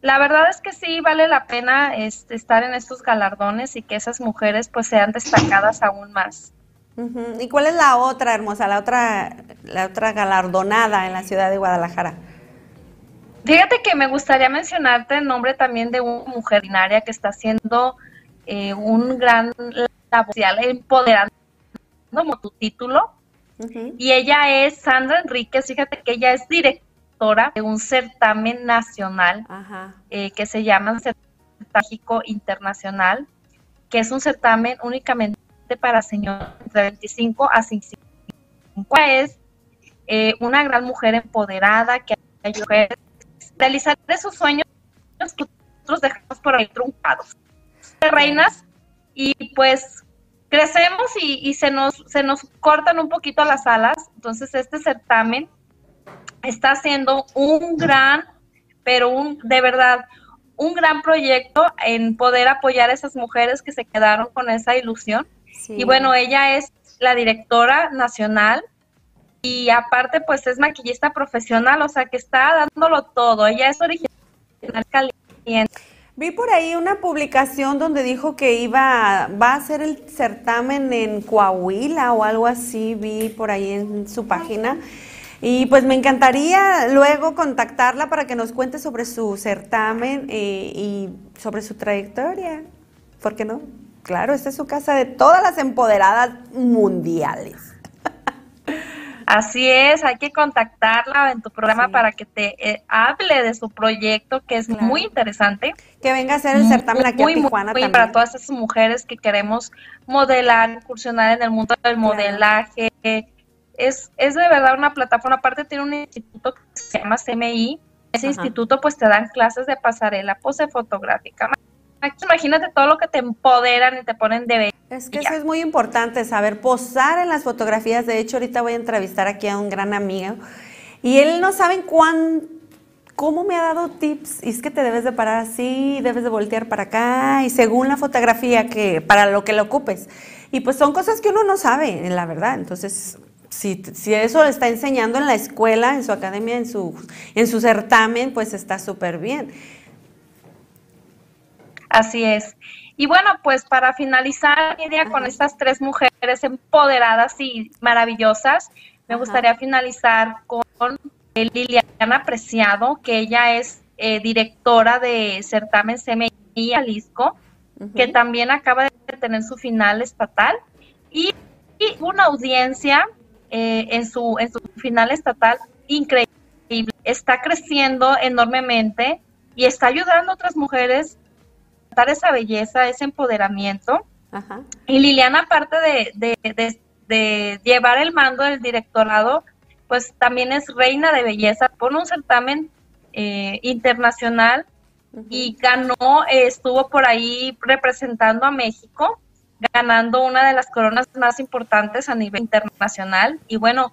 la verdad es que sí vale la pena este, estar en estos galardones y que esas mujeres pues sean destacadas aún más. ¿Y cuál es la otra hermosa, la otra, la otra galardonada en la ciudad de Guadalajara? Fíjate que me gustaría mencionarte el nombre también de una mujer binaria que está haciendo eh, un gran labor empoderando como tu título. Y ella es Sandra Enríquez, fíjate que ella es directora de un certamen nacional eh, que se llama Certamen Internacional, que es un certamen únicamente para señores de 25 a 55. Es eh, una gran mujer empoderada que ayuda a realizar esos sueños que nosotros dejamos por ahí truncados. De reinas y pues crecemos y, se, nos, se nos cortan un poquito las alas. Entonces este certamen está haciendo un gran, pero un, de verdad, un gran proyecto en poder apoyar a esas mujeres que se quedaron con esa ilusión. Y bueno, ella es la directora nacional y aparte pues es maquillista profesional, o sea que está dándolo todo. Ella es original caliente. Vi por ahí una publicación donde dijo que iba, va a hacer el certamen en Coahuila o algo así, vi por ahí en su página. Y pues me encantaría luego contactarla para que nos cuente sobre su certamen eh, y sobre su trayectoria. ¿Por qué no? Claro, esta es su casa de todas las empoderadas mundiales. Así es, hay que contactarla en tu programa para que te eh, hable de su proyecto, que es muy interesante. Que venga a hacer el certamen aquí muy, a Tijuana muy, Para todas esas mujeres que queremos modelar, incursionar en el mundo del modelaje. Es, es de verdad una plataforma, aparte tiene un instituto que se llama CMI. Ese instituto pues te dan clases de pasarela, pose fotográfica, imagínate todo lo que te empoderan y te ponen de Es que eso es muy importante, saber posar en las fotografías. De hecho, ahorita voy a entrevistar aquí a un gran amigo y él no sabe cuán, cómo me ha dado tips. Y es que te debes de parar así, debes de voltear para acá y según la fotografía que para lo que lo ocupes. Y pues son cosas que uno no sabe, la verdad. Entonces, si, si, eso lo está enseñando en la escuela, en su academia, en su, en su certamen, pues está súper bien. Así es. Y bueno, pues para finalizar, día con estas tres mujeres empoderadas y maravillosas, me gustaría finalizar con Liliana Preciado, que ella es eh, directora de certamen CMI Jalisco, que también acaba de tener su final estatal y, una audiencia eh, en, su, en su final estatal increíble. Está creciendo enormemente y está ayudando a otras mujeres esa belleza, ese empoderamiento. Y Liliana, aparte de, llevar el mando del directorado, pues también es reina de belleza por un certamen eh, internacional y ganó, estuvo por ahí representando a México, ganando una de las coronas más importantes a nivel internacional. Y bueno,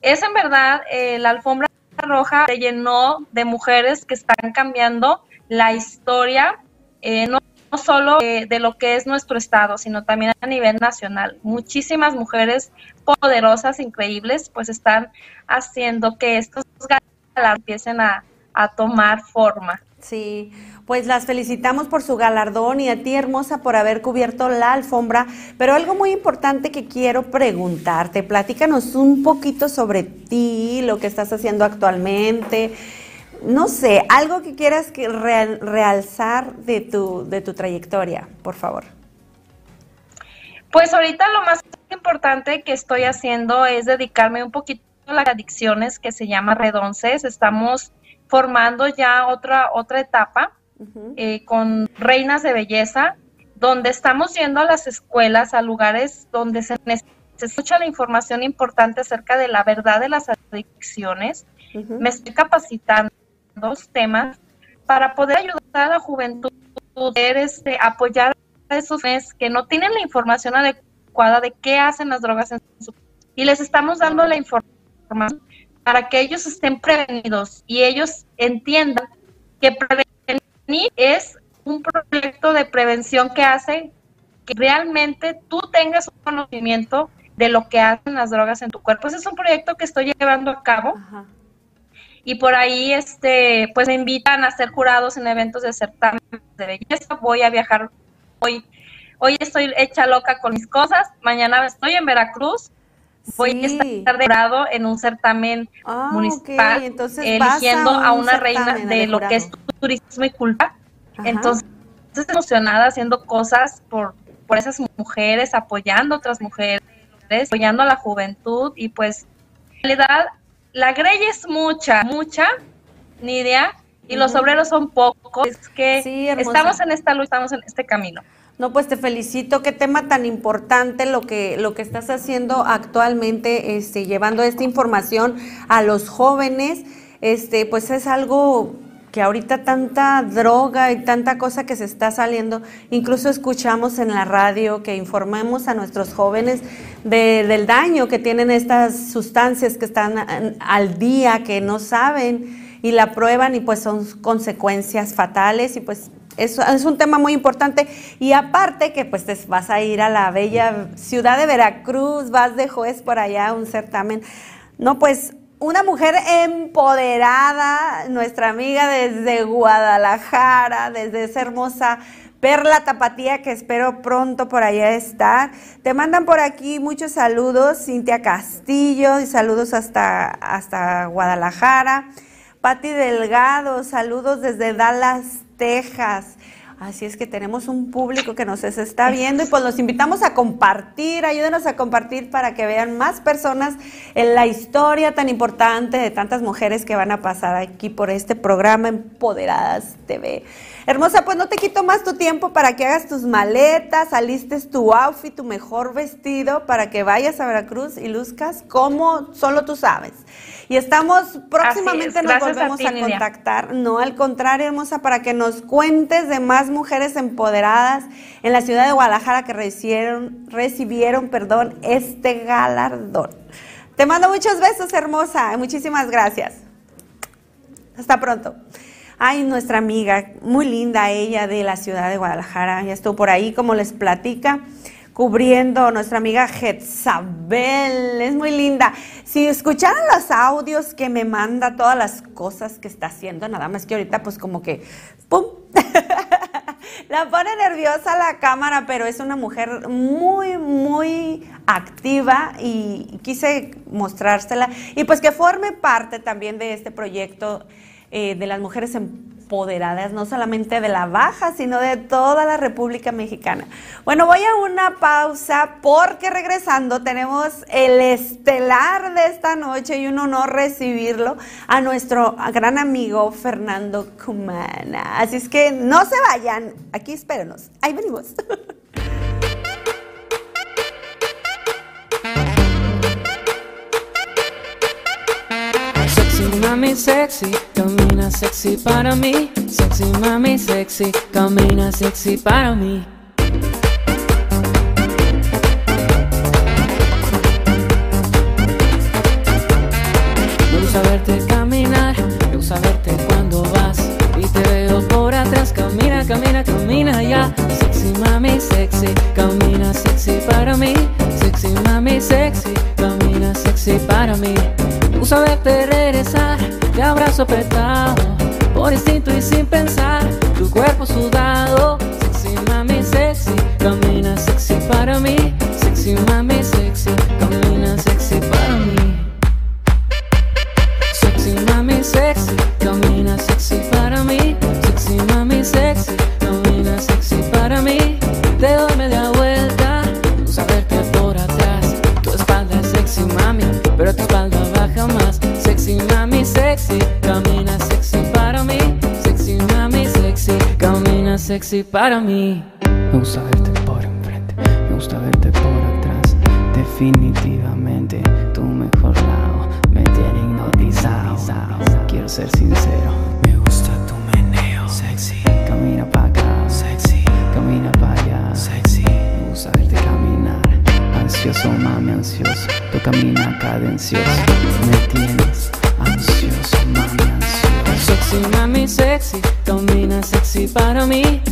es en verdad eh, la alfombra roja se llenó de mujeres que están cambiando la historia eh, no, solo de, lo que es nuestro estado, sino también a nivel nacional. Muchísimas mujeres poderosas, increíbles, pues están haciendo que estos galardones empiecen a tomar forma. Sí, pues las felicitamos por su galardón y a ti, hermosa, por haber cubierto la alfombra. Pero algo muy importante que quiero preguntarte, platícanos un poquito sobre ti, lo que estás haciendo actualmente, no sé, algo que quieras que realzar de tu, de tu trayectoria, por favor. Pues ahorita lo más importante que estoy haciendo es dedicarme un poquito a las adicciones que se llama Redonces. Estamos formando ya otra, otra etapa eh, con reinas de belleza, donde estamos yendo a las escuelas, a lugares donde se, se escucha la información importante acerca de la verdad de las adicciones. Me estoy capacitando dos temas para poder ayudar a la juventud, poder este, apoyar a esos que no tienen la información adecuada de qué hacen las drogas en su y les estamos dando la información para que ellos estén prevenidos y ellos entiendan que prevenir es un proyecto de prevención que hace que realmente tú tengas un conocimiento de lo que hacen las drogas en tu cuerpo. Ese es un proyecto que estoy llevando a cabo y por ahí este pues me invitan a ser jurados en eventos de certamen de belleza. Voy a viajar hoy. Hoy estoy hecha loca con mis cosas. Mañana estoy en Veracruz. Voy a estar de jurado en un certamen ah, municipal eligiendo a, una reina de lo que es turismo y cultura. Entonces, estoy emocionada haciendo cosas por, por esas mujeres, apoyando a otras mujeres, apoyando a la juventud y pues en realidad la grey es mucha, mucha, Nidia, y los obreros son pocos. Es que estamos en esta lucha, estamos en este camino. No, pues te felicito, qué tema tan importante lo que, lo que estás haciendo actualmente, este, llevando esta información a los jóvenes, este, pues es algo que ahorita tanta droga y tanta cosa que se está saliendo, incluso escuchamos en la radio que informemos a nuestros jóvenes del daño que tienen estas sustancias que están al día, que no saben y la prueban y pues son consecuencias fatales y pues es un tema muy importante y aparte que pues te vas a ir a la bella ciudad de Veracruz, vas de juez por allá un certamen. No, pues una mujer empoderada, nuestra amiga desde Guadalajara, desde esa hermosa Perla Tapatía, que espero pronto por allá estar. Te mandan por aquí muchos saludos, Cintia Castillo, y saludos hasta, hasta Guadalajara. Patti Delgado, saludos desde Dallas, Texas. Así es que tenemos un público que nos está viendo y pues los invitamos a compartir, ayúdenos a compartir para que vean más personas en la historia tan importante de tantas mujeres que van a pasar aquí por este programa Empoderadas TV. Hermosa, pues no te quito más tu tiempo para que hagas tus maletas, alistes tu outfit, tu mejor vestido para que vayas a Veracruz y luzcas como solo tú sabes. Y estamos próximamente nos volvemos a, contactar. No, al contrario, hermosa, para que nos cuentes de más mujeres empoderadas en la ciudad de Guadalajara que recibieron, recibieron perdón, este galardón. Te mando muchos besos, hermosa. Muchísimas gracias. Hasta pronto. Ay, nuestra amiga, muy linda ella de la ciudad de Guadalajara, ya estuvo por ahí, como les platica cubriendo nuestra amiga Jezabel. Es muy linda. Si escucharan los audios que me manda, todas las cosas que está haciendo, nada más que ahorita pues como que, ¡pum! la pone nerviosa la cámara, pero es una mujer muy, muy activa y quise mostrársela. Y pues que forme parte también de este proyecto eh, de las mujeres empoderadas, no solamente de la Baja, sino de toda la República Mexicana. Bueno, voy a una pausa porque regresando tenemos el estelar de esta noche y un honor recibirlo a nuestro gran amigo Fernando Cumana. Así es que no se vayan, aquí espérenos, ahí venimos. mami sexy, sexy para mí. Sexy mami sexy, camina sexy para mí. Me gusta verte caminar, me gusta verte cuando vas y te veo por atrás. Camina, camina, camina ya. Sexy mami sexy, camina sexy para mí. Sexy mami sexy, camina sexy para mí. Me gusta verte regresar te abrazo apretado, por instinto y sin pensar, tu cuerpo sudado, sexy mami sexy, camina sexy para mí, sexy mami sexy, sexy para mí. Me gusta verte por enfrente, me gusta verte por atrás, definitivamente tu mejor lado me tiene hipnotizado. Quiero ser sincero, me gusta tu meneo, sexy, camina para acá, sexy, camina para allá, sexy, me gusta verte caminar. Ansioso, mami, ansioso, tú camina cadencioso, me tienes ansioso, mami, ansioso. Sexy, mami, sexy, camina sexy para mí.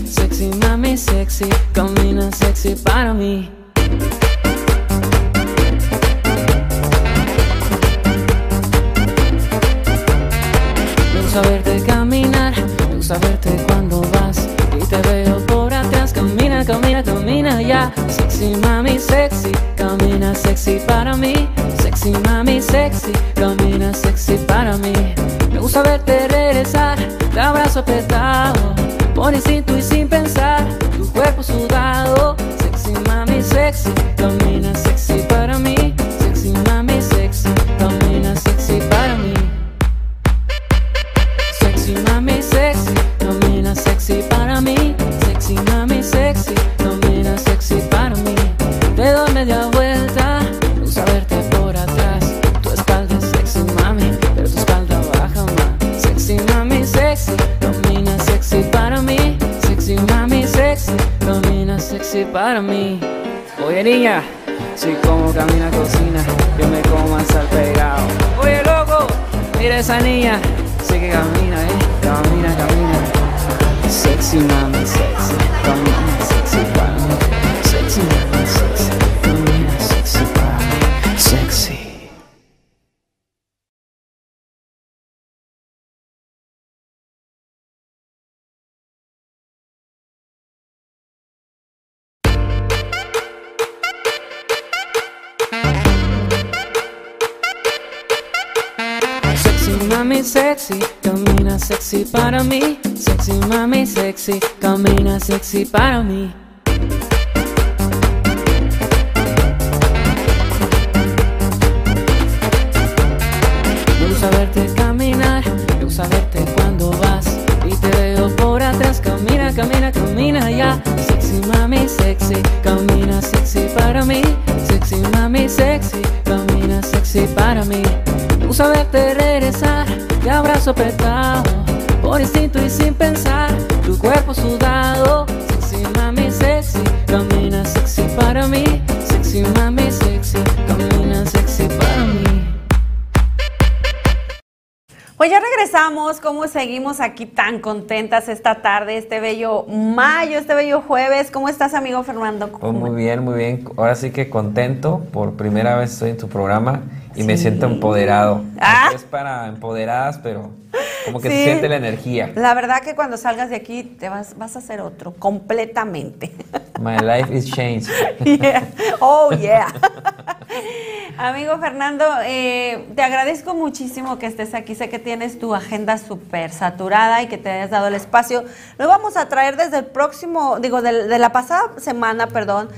Camina sexy para mí. Sexy mami sexy, camina sexy para mí. Abrazo apretado, por instinto y sin pensar, tu cuerpo sudado. Sexy mami sexy, camina sexy para mí. Sexy mami sexy, camina sexy para mí. Pues ya regresamos, ¿cómo seguimos aquí tan contentas esta tarde, este bello mayo, este bello jueves? ¿Cómo estás, amigo Fernando? Pues muy bien, muy bien. Ahora sí que contento. Por primera vez estoy en tu programa y me siento empoderado. Ah. Es para empoderadas, pero como que Sí. se siente la energía. La verdad que cuando salgas de aquí te vas, vas a hacer otro, completamente. My life is changed. Yeah. Oh, yeah. Amigo Fernando, eh, te agradezco muchísimo que estés aquí. Sé que tienes tu agenda súper saturada y que te hayas dado el espacio. Lo vamos a traer desde el próximo, digo, del- de, la pasada semana, perdón,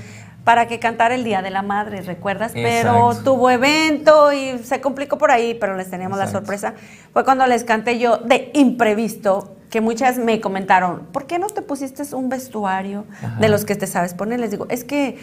para que cantara el Día de la Madre, ¿recuerdas? Pero tuvo evento y se complicó por ahí, pero les teníamos la sorpresa. Fue cuando les canté yo de imprevisto, que muchas me comentaron, ¿por qué no te pusiste un vestuario Ajá. de los que te sabes poner? Les digo, es que,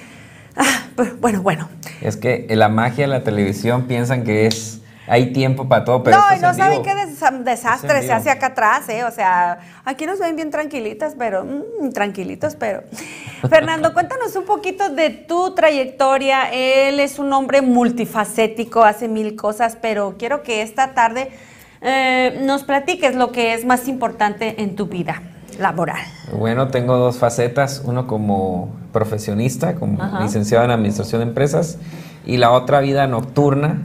ah, pero bueno, bueno. Es que la magia de la televisión piensan que es hay tiempo para todo, pero no, esto y no en saben qué des- desastre se hace acá atrás, ¿eh? O sea, aquí nos ven bien tranquilitas, pero mm, tranquilitos, pero. Fernando, cuéntanos un poquito de tu trayectoria. Él es un hombre multifacético, hace mil cosas, pero quiero que esta tarde eh, nos platiques lo que es más importante en tu vida laboral. Bueno, tengo dos facetas, uno como profesionista, como Ajá. licenciado en administración de empresas, y la otra vida nocturna,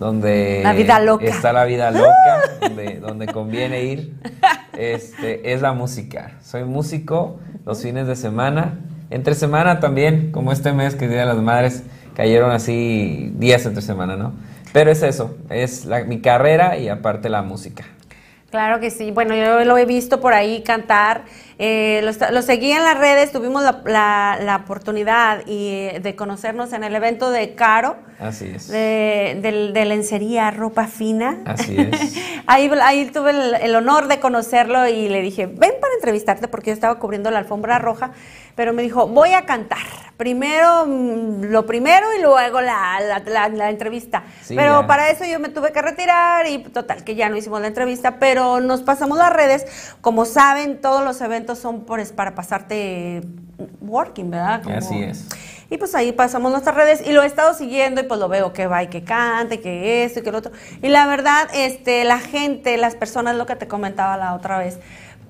donde La vida loca. está la vida loca, donde, donde conviene ir, este, es la música. Soy músico los fines de semana, entre semana también, como este mes que es Día de las Madres, cayeron así días entre semana, ¿no? Pero es eso, es la- mi carrera y aparte la música. Claro que sí. Bueno, yo lo he visto por ahí cantar. Eh, lo, esta- lo seguí en las redes. Tuvimos la, la- la oportunidad y, de conocernos en el evento de Caro, Así es. de, de lencería, ropa fina. Así es. Ahí, ahí tuve el, el honor de conocerlo y le dije, ven para entrevistarte porque yo estaba cubriendo la alfombra roja, pero me dijo, voy a cantar. Primero mm, lo primero y luego la, la- la- la entrevista. Sí, pero ya. para eso yo me tuve que retirar y total, que ya no hicimos la entrevista, pero nos pasamos las redes. Como saben, todos los eventos son por, para pasarte working, ¿verdad? Como- Así es. y pues ahí pasamos nuestras redes y lo he estado siguiendo y pues lo veo que va y que cante, que esto y que lo otro. Y la verdad, este, la gente, las personas, lo que te comentaba la otra vez,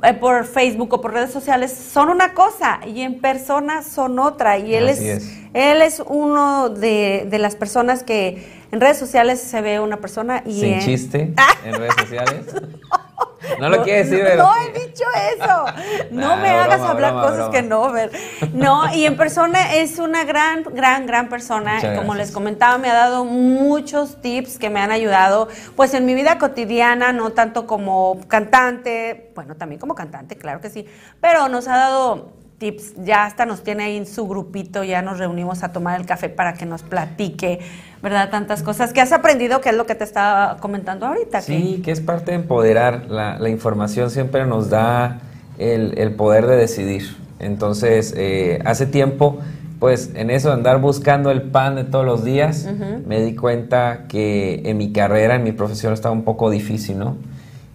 eh, por Facebook o por redes sociales, son una cosa y en persona son otra. Y él Así es, es. él es uno de, de las personas que en redes sociales se ve una persona y Sin en- chiste en redes sociales. No lo quiere decir, pero... No, he dicho eso. No me hagas hablar cosas que no, ver. No, y en persona es una gran, gran, gran persona. Como les comentaba, me ha dado muchos tips que me han ayudado, pues en mi vida cotidiana, no tanto como cantante, bueno, también como cantante, claro que sí, pero nos ha dado tips, ya hasta nos tiene ahí en su grupito, ya nos reunimos a tomar el café para que nos platique, ¿verdad? Tantas cosas que has aprendido, que es lo que te estaba comentando ahorita. Sí, que, es parte de empoderar, la, información siempre nos da el, poder de decidir. Entonces, eh, hace tiempo, pues en eso de andar buscando el pan de todos los días, me di cuenta que en mi carrera, en mi profesión estaba un poco difícil, ¿no?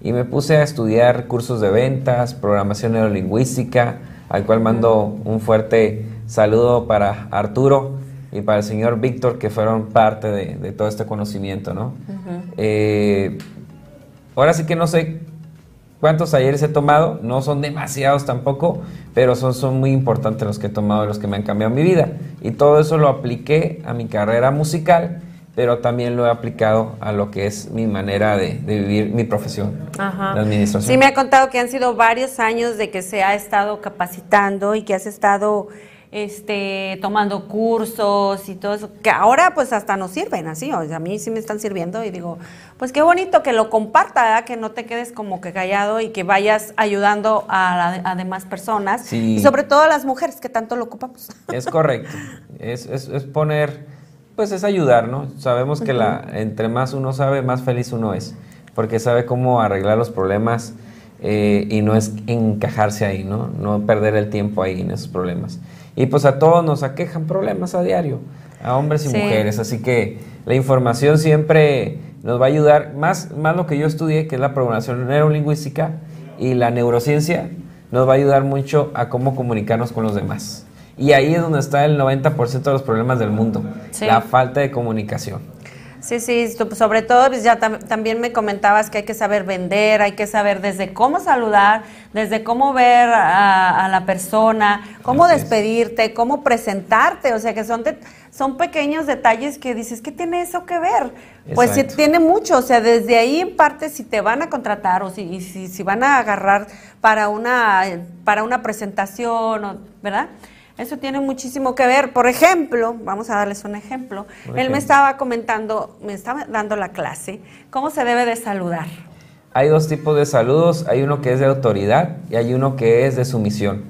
Y me puse a estudiar cursos de ventas, programación neurolingüística, al cual mando un fuerte saludo para Arturo y para el señor Víctor, que fueron parte de, todo este conocimiento, ¿no? Eh, ahora sí que no sé cuántos talleres he tomado, no son demasiados tampoco, pero son, son muy importantes los que he tomado y los que me han cambiado mi vida. Y todo eso lo apliqué a mi carrera musical pero también lo he aplicado a lo que es mi manera de, vivir mi profesión Ajá. de administración. Sí, me ha contado que han sido varios años de que se ha estado capacitando y que has estado este, tomando cursos y todo eso, que ahora pues hasta nos sirven así, o sea, a mí sí me están sirviendo y digo, pues qué bonito que lo comparta, que no te quedes como que callado y que vayas ayudando a, demás personas y sobre todo a las mujeres que tanto lo ocupamos. Es correcto, es, es, es poner pues es ayudar, ¿no? Sabemos que la, entre más uno sabe, más feliz uno es, porque sabe cómo arreglar los problemas eh, y no es encajarse ahí, ¿no? No perder el tiempo ahí en esos problemas. Y pues a todos nos aquejan problemas a diario, a hombres y mujeres, así que la información siempre nos va a ayudar, más, más lo que yo estudié, que es la programación neurolingüística y la neurociencia, nos va a ayudar mucho a cómo comunicarnos con los demás. Y ahí es donde está el 90% de los problemas del mundo, la falta de comunicación. Sí, sí, sobre todo pues ya también me comentabas que hay que saber vender, hay que saber desde cómo saludar, desde cómo ver a, la persona, cómo despedirte, cómo presentarte, o sea que son, son pequeños detalles que dices, ¿qué tiene eso que ver? Pues sí, tiene mucho, o sea, desde ahí en parte si te van a contratar o si, si, si van a agarrar para una, para una presentación, ¿verdad? Eso tiene muchísimo que ver. Por ejemplo, vamos a darles un ejemplo. Él me estaba comentando, me estaba dando la clase, cómo se debe de saludar. Hay dos tipos de saludos, hay uno que es de autoridad y hay uno que es de sumisión.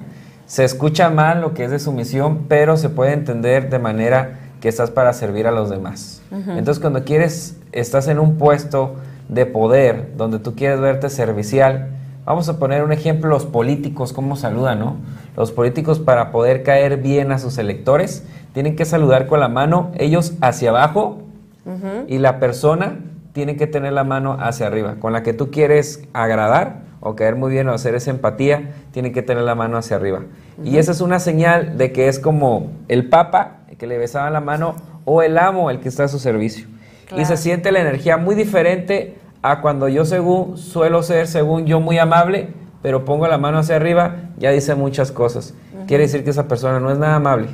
Se escucha mal lo que es de sumisión, pero se puede entender de manera que estás para servir a los demás. Entonces, cuando quieres, estás en un puesto de poder, donde tú quieres verte servicial, Vamos a poner un ejemplo, los políticos, cómo saludan, ¿no? Los políticos para poder caer bien a sus electores, tienen que saludar con la mano, ellos hacia abajo, y la persona tiene que tener la mano hacia arriba. Con la que tú quieres agradar o caer muy bien o hacer esa empatía, tiene que tener la mano hacia arriba. Y esa es una señal de que es como el papa, que le besaba la mano, o el amo, el que está a su servicio. Y se siente la energía muy diferente a cuando yo según suelo ser, según yo, muy amable, pero pongo la mano hacia arriba, ya dice muchas cosas. Quiere decir que esa persona no es nada amable,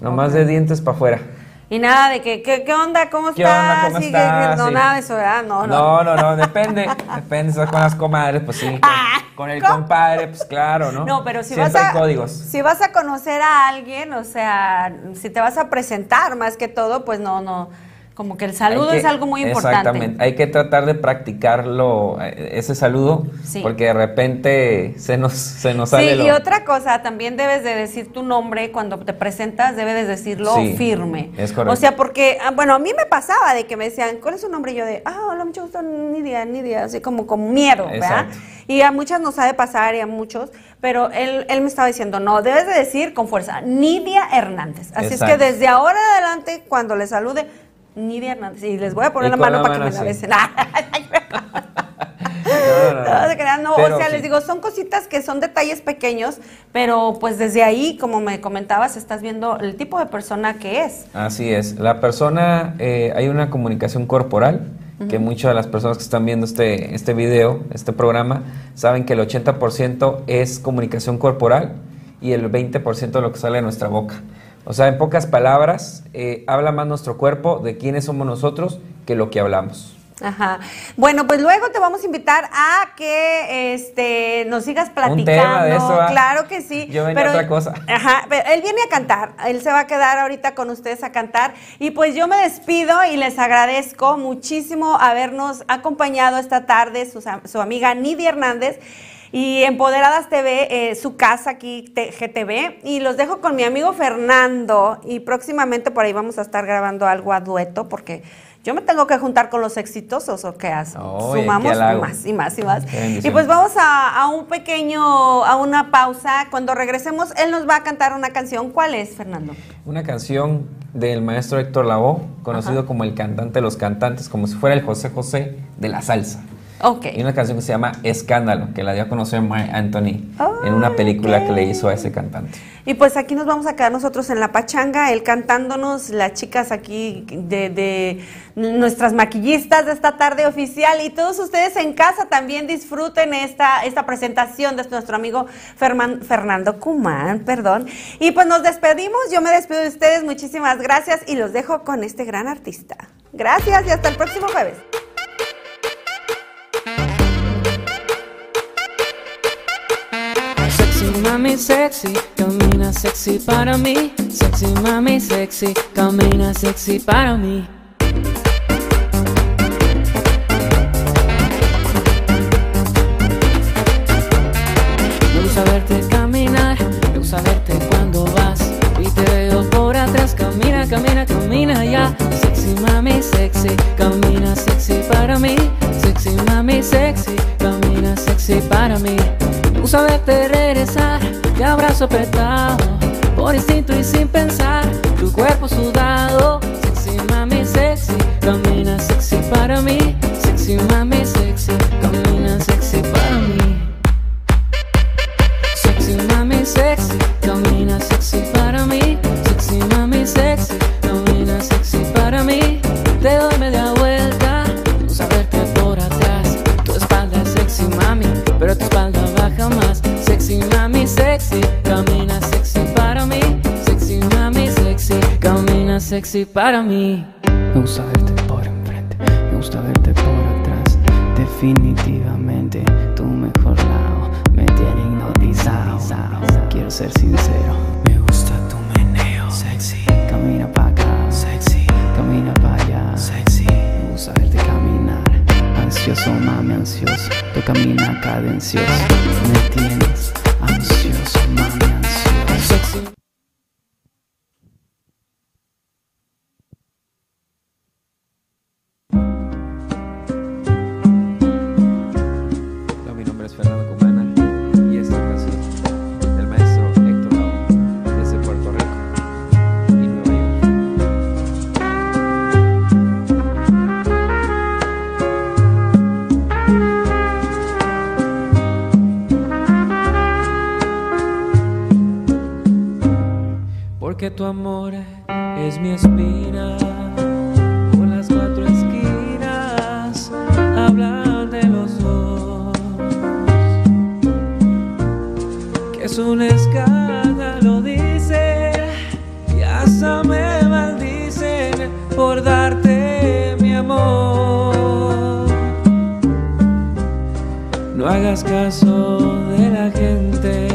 nomás de dientes para afuera. Y nada de que, ¿qué, onda? ¿Cómo estás? ¿Cómo estás? no, nada de eso, ¿verdad? No, no. No, no, depende. depende, estás con las comadres, pues sí. Con, el compadre, pues claro, ¿no? No, pero si vas a. códigos. Si vas a conocer a alguien, o sea, si te vas a presentar más que todo, pues no, no como que el saludo es algo muy importante. Exactamente, hay que tratar de practicarlo, eh, ese saludo, porque de repente se nos, se nos sale. Sí, y otra cosa, también debes de decir tu nombre cuando te presentas, debes de decirlo firme. Es correcto. O sea, porque, ah, bueno, a mí me pasaba de que me decían, ¿cuál es su nombre? Y yo de, ah, hola, mucho gusto, Nidia, Nidia, así como con miedo, ¿verdad? Y a muchas nos sabe pasar y a muchos, pero él, él me estaba diciendo, no, debes de decir con fuerza, Nidia Hernández. Así es que desde ahora adelante, cuando le salude, Nidia Hernández. Y les voy a poner la mano, para que me la besen. no, crean, no, o sea, les digo, son cositas que son detalles pequeños, pero pues desde ahí, como me comentabas, estás viendo el tipo de persona que es. Así es, la persona, eh, hay una comunicación corporal, que muchas de las personas que están viendo este, este video, este programa, saben que el 80% es comunicación corporal y el 20% de lo que sale de nuestra boca. O sea, en pocas palabras, eh, habla más nuestro cuerpo de quiénes somos nosotros que lo que hablamos. Ajá. Bueno, pues luego te vamos a invitar a que este nos sigas platicando. Un tema de eso, Claro que sí. Yo venía otra cosa. Ajá, él viene a cantar. Él se va a quedar ahorita con ustedes a cantar. Y pues yo me despido y les agradezco muchísimo habernos acompañado esta tarde, su, su amiga Nidia Hernández. Y Empoderadas TV, eh, su casa aquí, GTV. Y los dejo con mi amigo Fernando. Y próximamente por ahí vamos a estar grabando algo a dueto porque yo me tengo que juntar con los exitosos o qué haces. Sumamos más y más y más. Y pues vamos a, un pequeño, a una pausa. Cuando regresemos, él nos va a cantar una canción. ¿Cuál es, Fernando? Una canción del maestro Héctor Lavoe, conocido como el cantante de los cantantes, como si fuera el José José de la salsa. Okay. Y una canción que se llama Escándalo, que la dio a conocer Anthony en una película que le hizo a ese cantante. Y pues aquí nos vamos a quedar nosotros en la pachanga, él cantándonos, las chicas aquí de, nuestras maquillistas de esta tarde oficial y todos ustedes en casa también disfruten esta, esta presentación de nuestro amigo Fernando Cumán, perdón. Y pues nos despedimos, yo me despido de ustedes, muchísimas gracias y los dejo con este gran artista. Gracias y hasta el próximo jueves. Mami sexy, camina sexy para mí. Sexy mami sexy, camina sexy para mí. Te abrazo para mí. Tu amor es mi espina. Por las cuatro esquinas hablan de los dos. Que es un escándalo, dice, y hasta me maldicen por darte mi amor. No hagas caso de la gente,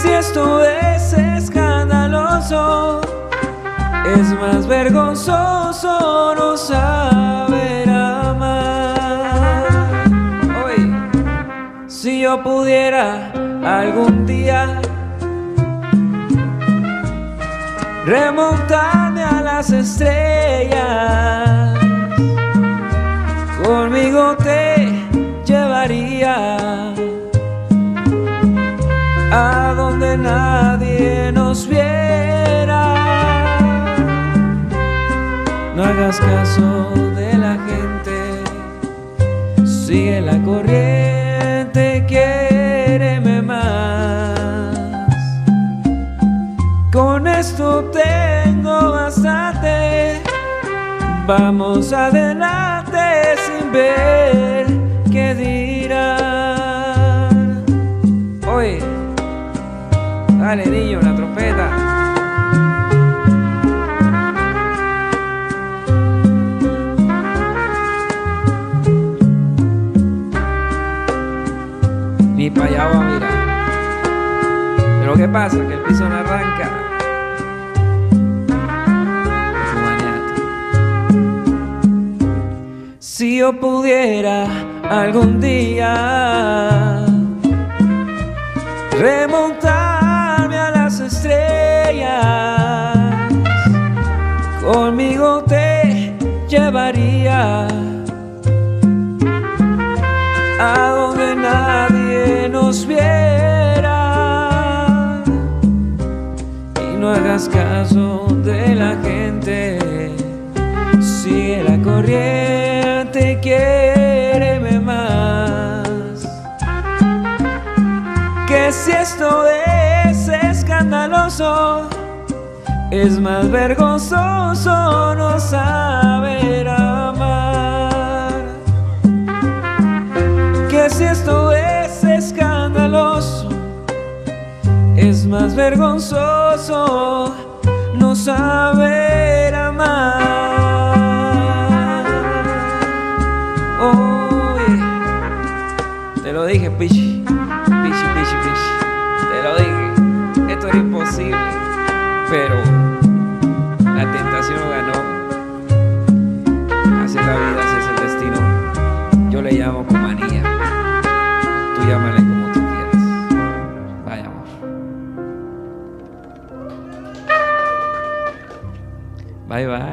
si esto es escandaloso, es más vergonzoso no saber amar. Hoy, si yo pudiera algún día remontarme a las estrellas conmigo te llevaría a donde nadie nos viera. No hagas caso de la gente, sigue la corriente, quiéreme más. Con esto tengo bastante, vamos adelante sin ver Dale, niño, la trompeta. Ni para allá va a mirar. Pero ¿qué pasa? Que el piso no arranca. Si yo pudiera algún día las conmigo te llevaría a donde nadie nos viera y no hagas caso de la gente, sigue la corriente quiéreme más. Que si esto es escandaloso, es más vergonzoso no saber amar. Que si esto es escandaloso, es más vergonzoso no saber amar. Te lo dije, pichi. Pichi, pichi, pichi. Te lo dije. Esto era imposible. Pero Bye bye.